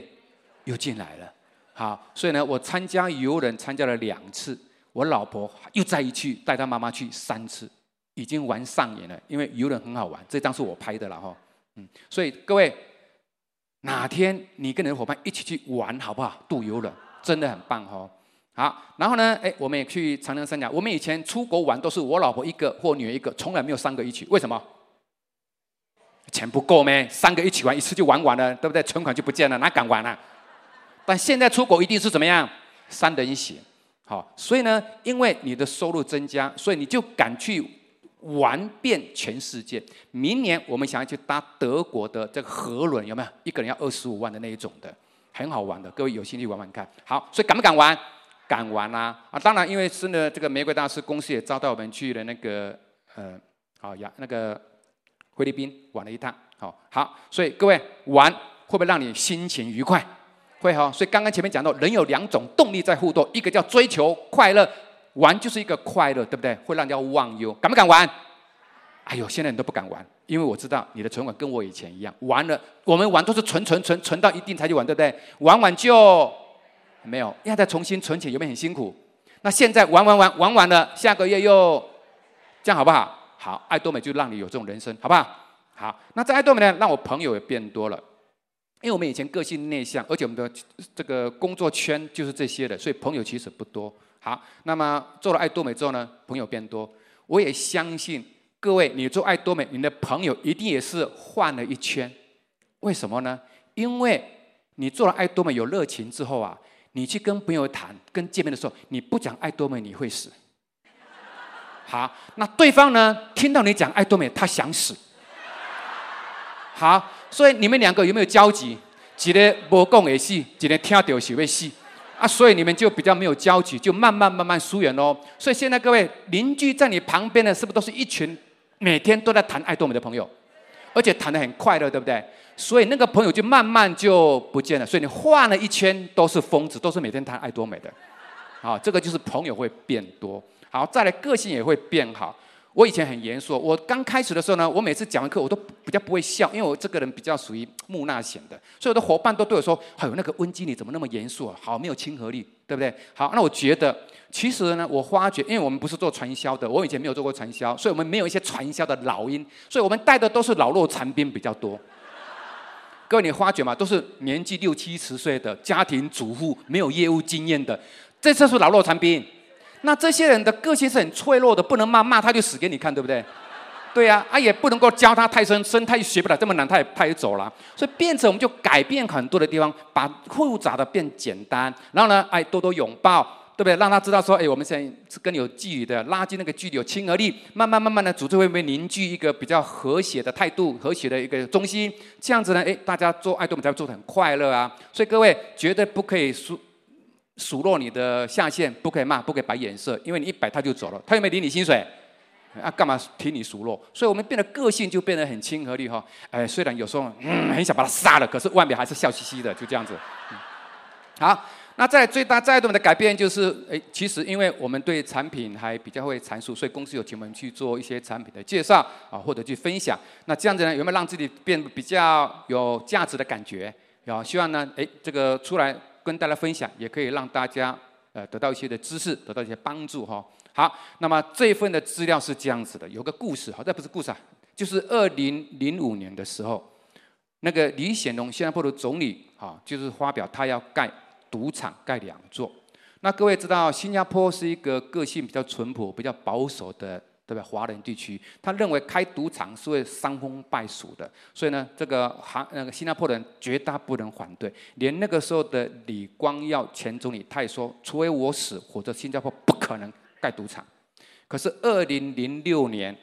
又进来了。好，所以呢，我参加游轮参加了两次，我老婆又再一去带她妈妈去三次，已经玩上瘾了。因为游轮很好玩，这张是我拍的了哈。嗯，所以各位。哪天你跟你的伙伴一起去玩好不好？渡游了真的很棒哦。好，然后呢，哎，我们也去长江三角。我们以前出国玩都是我老婆一个或女儿一个，从来没有三个一起。为什么？钱不够咩？三个一起玩一次就玩完了，对不对？存款就不见了，哪敢玩啊？但现在出国一定是怎么样？三人行。好，所以呢，因为你的收入增加，所以你就敢去。玩遍全世界。明年我们想要去搭德国的这个河轮，有没有？一个人要二十五万的那一种的，很好玩的。各位有兴趣玩玩看。好，所以敢不敢玩？敢玩啊！啊，当然，因为是呢，这个玫瑰大师公司也招待我们去了那个呃，好呀，那个菲律宾玩了一趟。好，好，所以各位玩会不会让你心情愉快？会哈。所以刚刚前面讲到，人有两种动力在互动，一个叫追求快乐。玩就是一个快乐，对不对？会让人家忘忧，敢不敢玩？哎呦，现在人都不敢玩，因为我知道你的存款跟我以前一样，玩了，我们玩都是存存存存到一定才去玩，对不对？玩完就没有，要再重新存钱，有没有很辛苦？那现在玩玩玩玩完了，下个月又这样好不好？好，爱多美就让你有这种人生，好不好？好，那在爱多美呢，让我朋友也变多了，因为我们以前个性内向，而且我们的这个工作圈就是这些的，所以朋友其实不多。好，那么做了爱多美之后呢，朋友变多。我也相信各位，你做爱多美，你的朋友一定也是换了一圈。为什么呢？因为你做了爱多美有热情之后啊，你去跟朋友谈、跟见面的时候，你不讲爱多美，你会死。好，那对方呢，听到你讲爱多美，他想死。好，所以你们两个有没有交集？一个无讲会死，一个听到是会死。啊，所以你们就比较没有交集，就慢慢慢慢疏远喽。所以现在各位邻居在你旁边的，是不是都是一群每天都在谈爱多美的朋友，而且谈得很快乐，对不对？所以那个朋友就慢慢就不见了。所以你换了一圈都是疯子，都是每天谈爱多美的。好，这个就是朋友会变多。好，再来个性也会变好。我以前很严肃，我刚开始的时候呢，我每次讲完课我都比较不会笑，因为我这个人比较属于木讷型的，所以我的伙伴都对我说：“哎呦，那个温经理怎么那么严肃啊？好没有亲和力，对不对？”好，那我觉得其实呢，我发觉，因为我们不是做传销的，我以前没有做过传销，所以我们没有一些传销的老鹰，所以我们带的都是老弱残兵比较多。各位，你发觉吗？都是年纪六七十岁的家庭主妇，没有业务经验的，这就是老弱残兵。那这些人的个性是很脆弱的，不能骂，骂他就死给你看，对不对？对呀、啊，啊也不能够教他太深，深他也学不了这么难，他也他也走了。所以变成我们就改变很多的地方，把复杂的变简单，然后呢，哎多多拥抱，对不对？让他知道说，哎我们现在是跟你有距离的，拉近那个距离有亲和力，慢慢慢慢的组织会不会凝聚一个比较和谐的态度，和谐的一个中心，这样子呢，哎大家做爱多美才会做得很快乐啊。所以各位绝对不可以输。数落你的下线，不可以骂，不可以摆眼色，因为你一摆他就走了，他有没有领你薪水？啊，干嘛提你数落？所以我们变得个性就变得很亲和力哈。哎，虽然有时候嗯很想把他杀了，可是外面还是笑嘻嘻的，就这样子。嗯、好，那在最大再度的改变就是，哎，其实因为我们对产品还比较会阐述，所以公司有请我们去做一些产品的介绍啊，或者去分享。那这样子呢，有没有让自己变得比较有价值的感觉？有，希望呢，哎，这个出来。跟大家分享，也可以让大家呃得到一些的知识，得到一些帮助哈。好，那么这一份的资料是这样子的，有个故事哈，这不是故事啊，就是二零零五年的时候，那个李显龙新加坡的总理哈，就是发表他要盖赌场盖两座。那各位知道，新加坡是一个个性比较淳朴、比较保守的。对吧？华人地区，他认为开赌场是会伤风败俗的，所以呢，这个韩那个新加坡人绝大不能反对。连那个时候的李光耀前总理，他也说，除非我死，否则新加坡不可能盖赌场。可是二零零六年，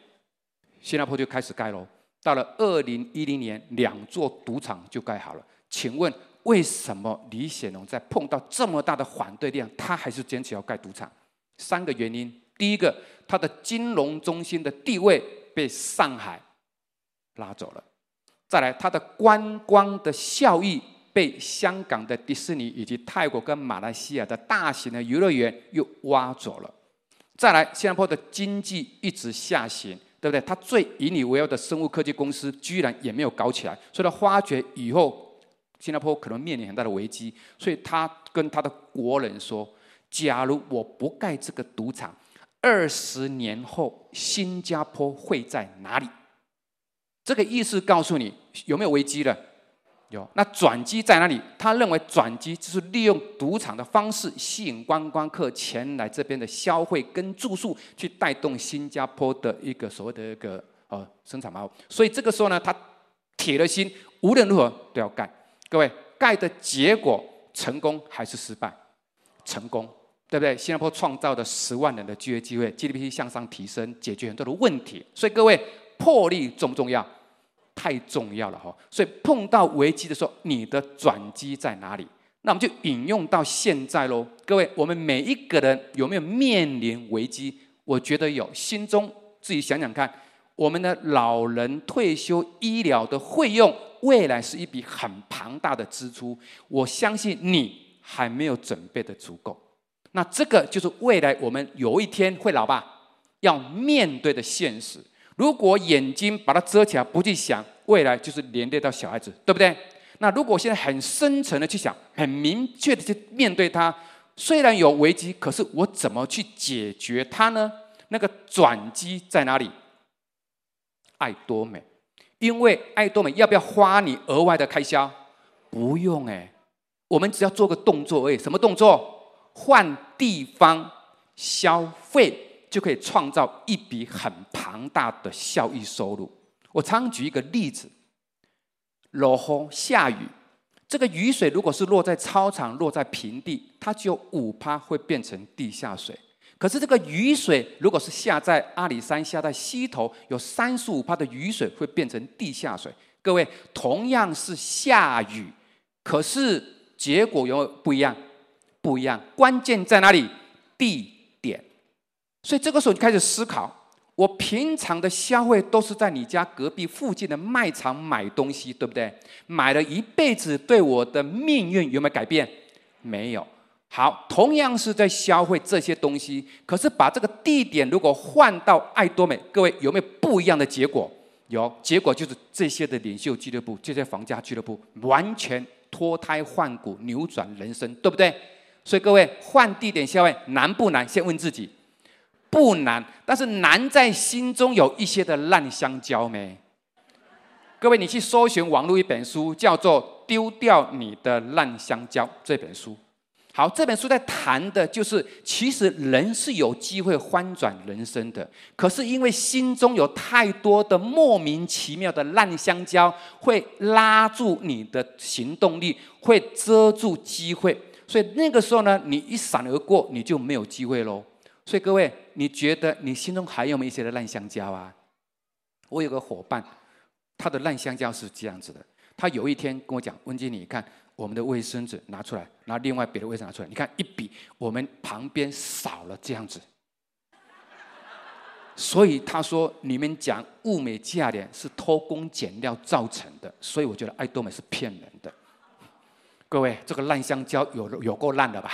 新加坡就开始盖喽。到了二零一零年，两座赌场就盖好了。请问，为什么李显龙在碰到这么大的反对量，他还是坚持要盖赌场？三个原因。第一个，它的金融中心的地位被上海拉走了；再来，它的观光的效益被香港的迪士尼以及泰国跟马来西亚的大型的游乐园又挖走了；再来，新加坡的经济一直下行，对不对？它最引以为傲的生物科技公司居然也没有搞起来，所以他发觉以后新加坡可能面临很大的危机，所以他跟他的国人说：“假如我不盖这个赌场。”二十年后，新加坡会在哪里？这个意思告诉你有没有危机了？有。那转机在哪里？他认为转机就是利用赌场的方式吸引观光客前来这边的消费跟住宿，去带动新加坡的一个所谓的一个呃生产贸易。所以这个时候呢，他铁了心，无论如何都要盖。各位，盖的结果成功还是失败？成功。对不对？新加坡创造的十万人的就业机会，GDP 向上提升，解决很多的问题。所以各位，魄力重不重要？太重要了哈！所以碰到危机的时候，你的转机在哪里？那我们就引用到现在喽。各位，我们每一个人有没有面临危机？我觉得有。心中自己想想看，我们的老人退休医疗的费用，未来是一笔很庞大的支出。我相信你还没有准备的足够。那这个就是未来我们有一天会老吧，要面对的现实。如果眼睛把它遮起来，不去想未来，就是连累到小孩子，对不对？那如果现在很深层的去想，很明确的去面对它，虽然有危机，可是我怎么去解决它呢？那个转机在哪里？爱多美，因为爱多美要不要花你额外的开销？不用哎，我们只要做个动作而已。什么动作？换地方消费就可以创造一笔很庞大的效益收入。我常举一个例子：落雨下雨，这个雨水如果是落在操场、落在平地，它只有五趴会变成地下水。可是这个雨水如果是下在阿里山、下在溪头，有三十五趴的雨水会变成地下水。各位，同样是下雨，可是结果有不一样。不一样，关键在哪里？地点。所以这个时候就开始思考：我平常的消费都是在你家隔壁附近的卖场买东西，对不对？买了一辈子，对我的命运有没有改变？没有。好，同样是在消费这些东西，可是把这个地点如果换到爱多美，各位有没有不一样的结果？有，结果就是这些的领袖俱乐部，这些房价俱乐部完全脱胎换骨，扭转人生，对不对？所以各位换地点消费难不难？先问自己，不难，但是难在心中有一些的烂香蕉没？各位，你去搜寻网络一本书，叫做《丢掉你的烂香蕉》这本书。好，这本书在谈的就是，其实人是有机会翻转人生的，可是因为心中有太多的莫名其妙的烂香蕉，会拉住你的行动力，会遮住机会，所以那个时候呢，你一闪而过，你就没有机会喽。所以各位，你觉得你心中还有没有一些的烂香蕉啊？我有个伙伴，他的烂香蕉是这样子的，他有一天跟我讲：“温经理，你看。”我们的卫生纸拿出来，拿另外别的卫生纸拿出来，你看一比，我们旁边少了这样子。所以他说，你们讲物美价廉是偷工减料造成的，所以我觉得爱多美是骗人的。各位，这个烂香蕉有有够烂的吧？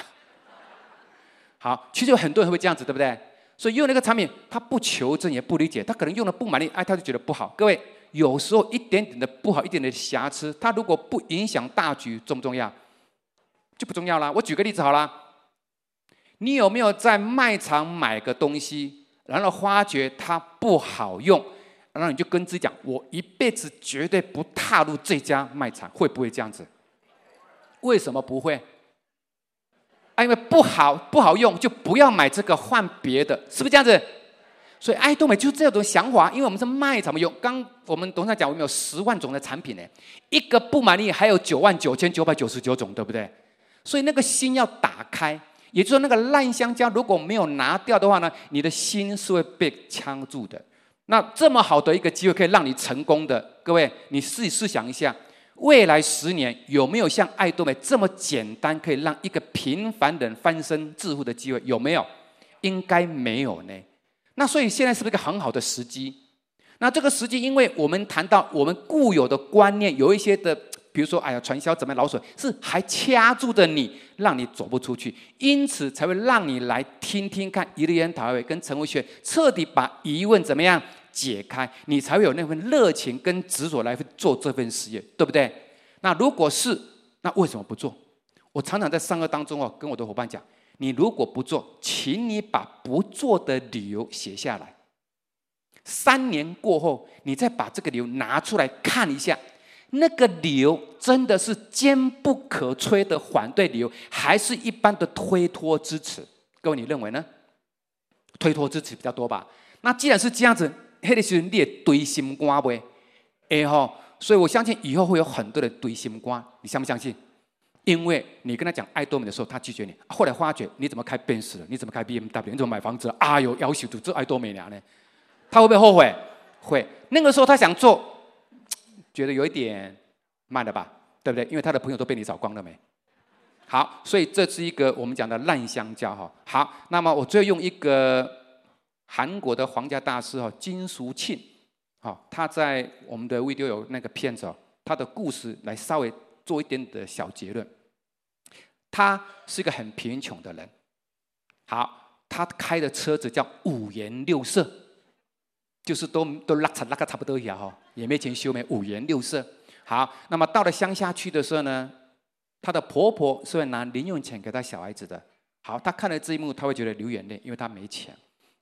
好，其实有很多人会这样子，对不对？所以用那个产品，他不求证也不理解，他可能用的不满意，哎，他就觉得不好。各位。有时候一点点的不好，一点点的瑕疵，它如果不影响大局，重不重要？就不重要啦。我举个例子好了，你有没有在卖场买个东西，然后发觉它不好用，然后你就跟自己讲：我一辈子绝对不踏入这家卖场，会不会这样子？为什么不会？啊，因为不好不好用，就不要买这个，换别的，是不是这样子？所以爱多美就是这种想法，因为我们是卖场嘛，有刚我们董事长讲，我们有十万种的产品呢，一个不满意还有九万九千九百九十九种，对不对？所以那个心要打开，也就是说那个烂香蕉如果没有拿掉的话呢，你的心是会被呛住的。那这么好的一个机会可以让你成功的，各位，你试一试想一下，未来十年有没有像爱多美这么简单可以让一个平凡人翻身致富的机会？有没有？应该没有呢。那所以现在是不是一个很好的时机？那这个时机，因为我们谈到我们固有的观念，有一些的，比如说，哎呀，传销怎么老鼠是还掐住着你，让你走不出去，因此才会让你来听听看，一日研讨会跟陈维学彻底把疑问怎么样解开，你才会有那份热情跟执着来做这份事业，对不对？那如果是，那为什么不做？我常常在上课当中哦，跟我的伙伴讲。你如果不做，请你把不做的理由写下来。三年过后，你再把这个理由拿出来看一下，那个理由真的是坚不可摧的反对理由，还是一般的推脱支持？各位，你认为呢？推脱支持比较多吧？那既然是这样子，那个时候你也堆心肝呗？哎吼，所以我相信以后会有很多人堆心肝，你相不相信？因为你跟他讲爱多美的时候，他拒绝你。后来发觉你怎么开奔驰了？你怎么开 BMW？你怎么买房子了？啊哟，要求做爱多美娘呢？他会不会后悔？会。那个时候他想做，觉得有一点慢了吧？对不对？因为他的朋友都被你找光了没？好，所以这是一个我们讲的烂香蕉哈。好，那么我最后用一个韩国的皇家大师哈金淑庆，好，他在我们的 video 有那个片子哦，他的故事来稍微做一点的小结论。他是一个很贫穷的人，好，他开的车子叫五颜六色，就是都都拉差拉个差不多一样哈，也没钱修没五颜六色。好，那么到了乡下去的时候呢，他的婆婆是会拿零用钱给他小孩子的。好，他看了这一幕，他会觉得流眼泪，因为他没钱。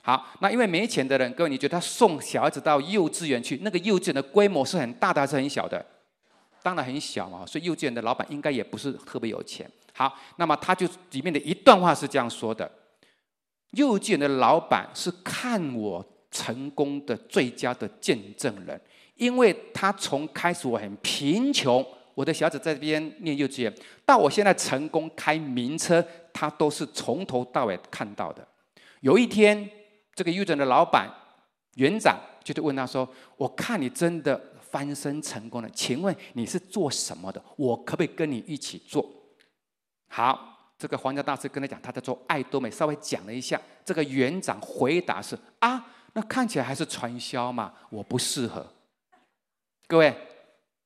好，那因为没钱的人，各位你觉得他送小孩子到幼稚园去，那个幼稚园的规模是很大的还是很小的？当然很小嘛，所以幼稚园的老板应该也不是特别有钱。好，那么他就里面的一段话是这样说的：幼稚园的老板是看我成功的最佳的见证人，因为他从开始我很贫穷，我的小孩子在这边念幼稚园，到我现在成功开名车，他都是从头到尾看到的。有一天，这个幼稚园的老板园长就就问他说：“我看你真的翻身成功了，请问你是做什么的？我可不可以跟你一起做？”好，这个皇家大师跟他讲，他在做爱多美，稍微讲了一下。这个园长回答是：啊，那看起来还是传销嘛，我不适合。各位，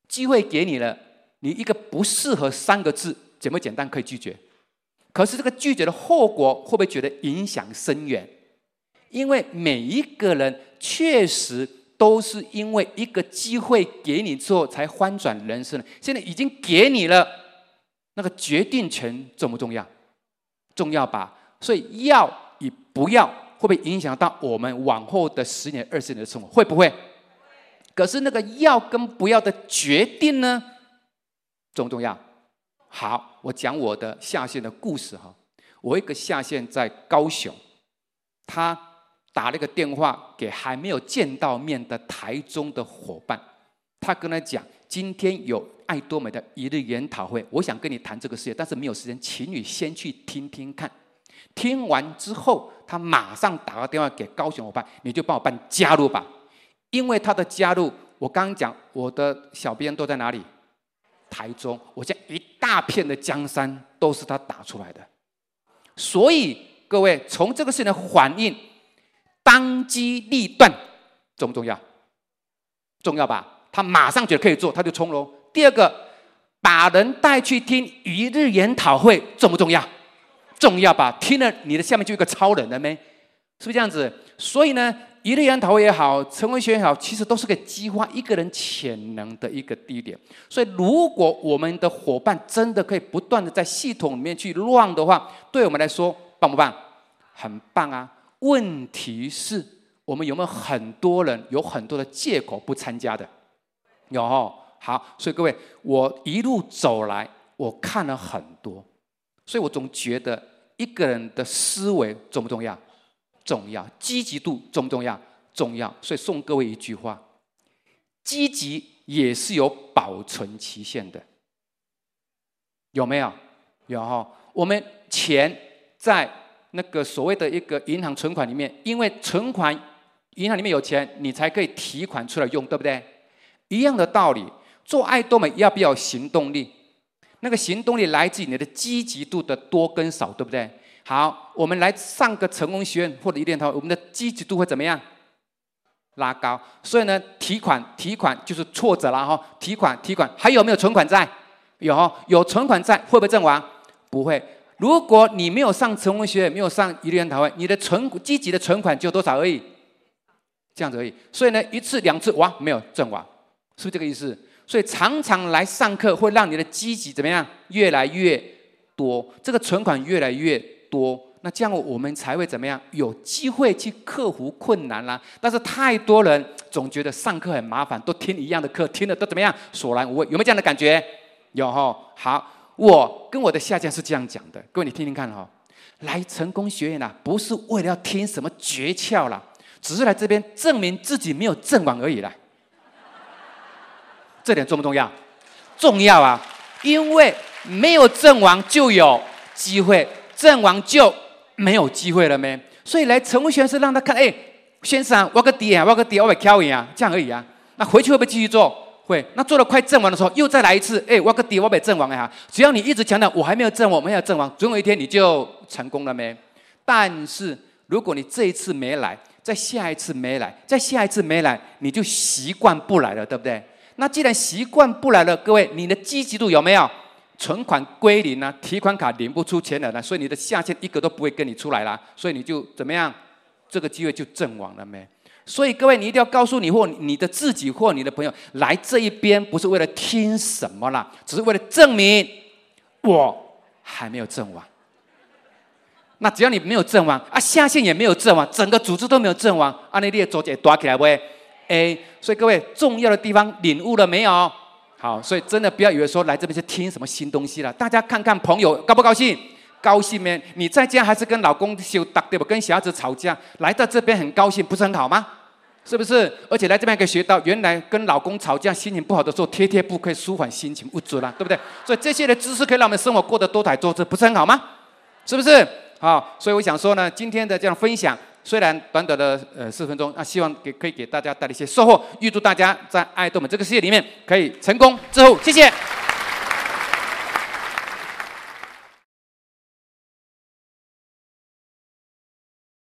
机会给你了，你一个不适合三个字，简不简单可以拒绝？可是这个拒绝的后果会不会觉得影响深远？因为每一个人确实都是因为一个机会给你之后才翻转人生，现在已经给你了，那个决定权重不重要？重要吧？所以要与不要会不会影响到我们往后的十年、二十年的生活？会不会？可是那个要跟不要的决定呢，重不重要？好，我讲我的下线的故事哈。我一个下线在高雄，他打了一个电话给还没有见到面的台中的伙伴，他跟他讲，今天有爱多美的一日研讨会，我想跟你谈这个事业，但是没有时间，请你先去听听看。听完之后，他马上打个电话给高雄伙伴，你就帮我办加入吧，因为他的加入，我刚刚讲我的小编都在哪里？台中，我讲一大片的江山都是他打出来的，所以各位从这个事情的反应，当机立断重不重要？重要吧？他马上觉得可以做，他就冲喽。第二个，把人带去听一日研讨会重不重要？重要吧？听了你的下面就一个超人了没？是不是这样子？所以呢？一日研讨会也好，成为学员也好，其实都是个激发一个人潜能的一个地点。所以，如果我们的伙伴真的可以不断的在系统里面去乱的话，对我们来说棒不棒？很棒啊！问题是，我们有没有很多人有很多的借口不参加的？有哦。好，所以各位，我一路走来，我看了很多，所以我总觉得一个人的思维重不重要？重要，积极度重不重要？重要，所以送各位一句话：积极也是有保存期限的，有没有？有哈。我们钱在那个所谓的一个银行存款里面，因为存款银行里面有钱，你才可以提款出来用，对不对？一样的道理，做爱多美要不要行动力？那个行动力来自于你的积极度的多跟少，对不对？好，我们来上个成功学院或者一练套，我们的积极度会怎么样？拉高。所以呢，提款提款就是挫折了哈。提款提款，还有没有存款在？有，有存款在，会不会阵亡？不会。如果你没有上成功学院，没有上一练套会，你的存积极的存款就多少而已？这样子而已。所以呢，一次两次哇，没有赚完，是不是这个意思？所以常常来上课会让你的积极怎么样？越来越多，这个存款越来越。多，那这样我们才会怎么样？有机会去克服困难啦。但是太多人总觉得上课很麻烦，都听一样的课，听了都怎么样？索然无味。有没有这样的感觉？有哈。好，我跟我的下家是这样讲的，各位你听听看哈。来成功学院啊，不是为了要听什么诀窍啦，只是来这边证明自己没有阵亡而已啦。这点重不重要？重要啊，因为没有阵亡就有机会。阵亡就没有机会了没？所以来成功学院是让他看，哎，先生，我个底啊，我个底，我会挑赢啊，这样而已啊。那回去会不会继续做？会。那做了快阵亡的时候，又再来一次，哎，挖个底，我被阵亡啊。只要你一直强调我还没有阵亡，我没有阵亡，总有一天你就成功了没？但是如果你这一次没来，再下一次没来，再下一次没来，你就习惯不来了，对不对？那既然习惯不来了，各位，你的积极度有没有？存款归零啊，提款卡领不出钱来了，所以你的下线一个都不会跟你出来啦，所以你就怎么样？这个机会就阵亡了没？所以各位，你一定要告诉你或你的自己或你的朋友，来这一边不是为了听什么啦，只是为了证明我还没有阵亡。那只要你没有阵亡啊，下线也没有阵亡，整个组织都没有阵亡，啊，你的左脚抓起来不会？哎，所以各位重要的地方领悟了没有？好，所以真的不要以为说来这边是听什么新东西了。大家看看朋友高不高兴？高兴没？你在家还是跟老公修打对吧？跟小孩子吵架，来到这边很高兴，不是很好吗？是不是？而且来这边可以学到，原来跟老公吵架心情不好的时候，贴贴布可以舒缓心情，不足了，对不对？所以这些的知识可以让我们生活过得多彩多姿，不是很好吗？是不是？好，所以我想说呢，今天的这样分享。虽然短短的呃四分钟，那希望给可以给大家带来一些收获，预祝大家在爱豆们这个世界里面可以成功致富，谢谢。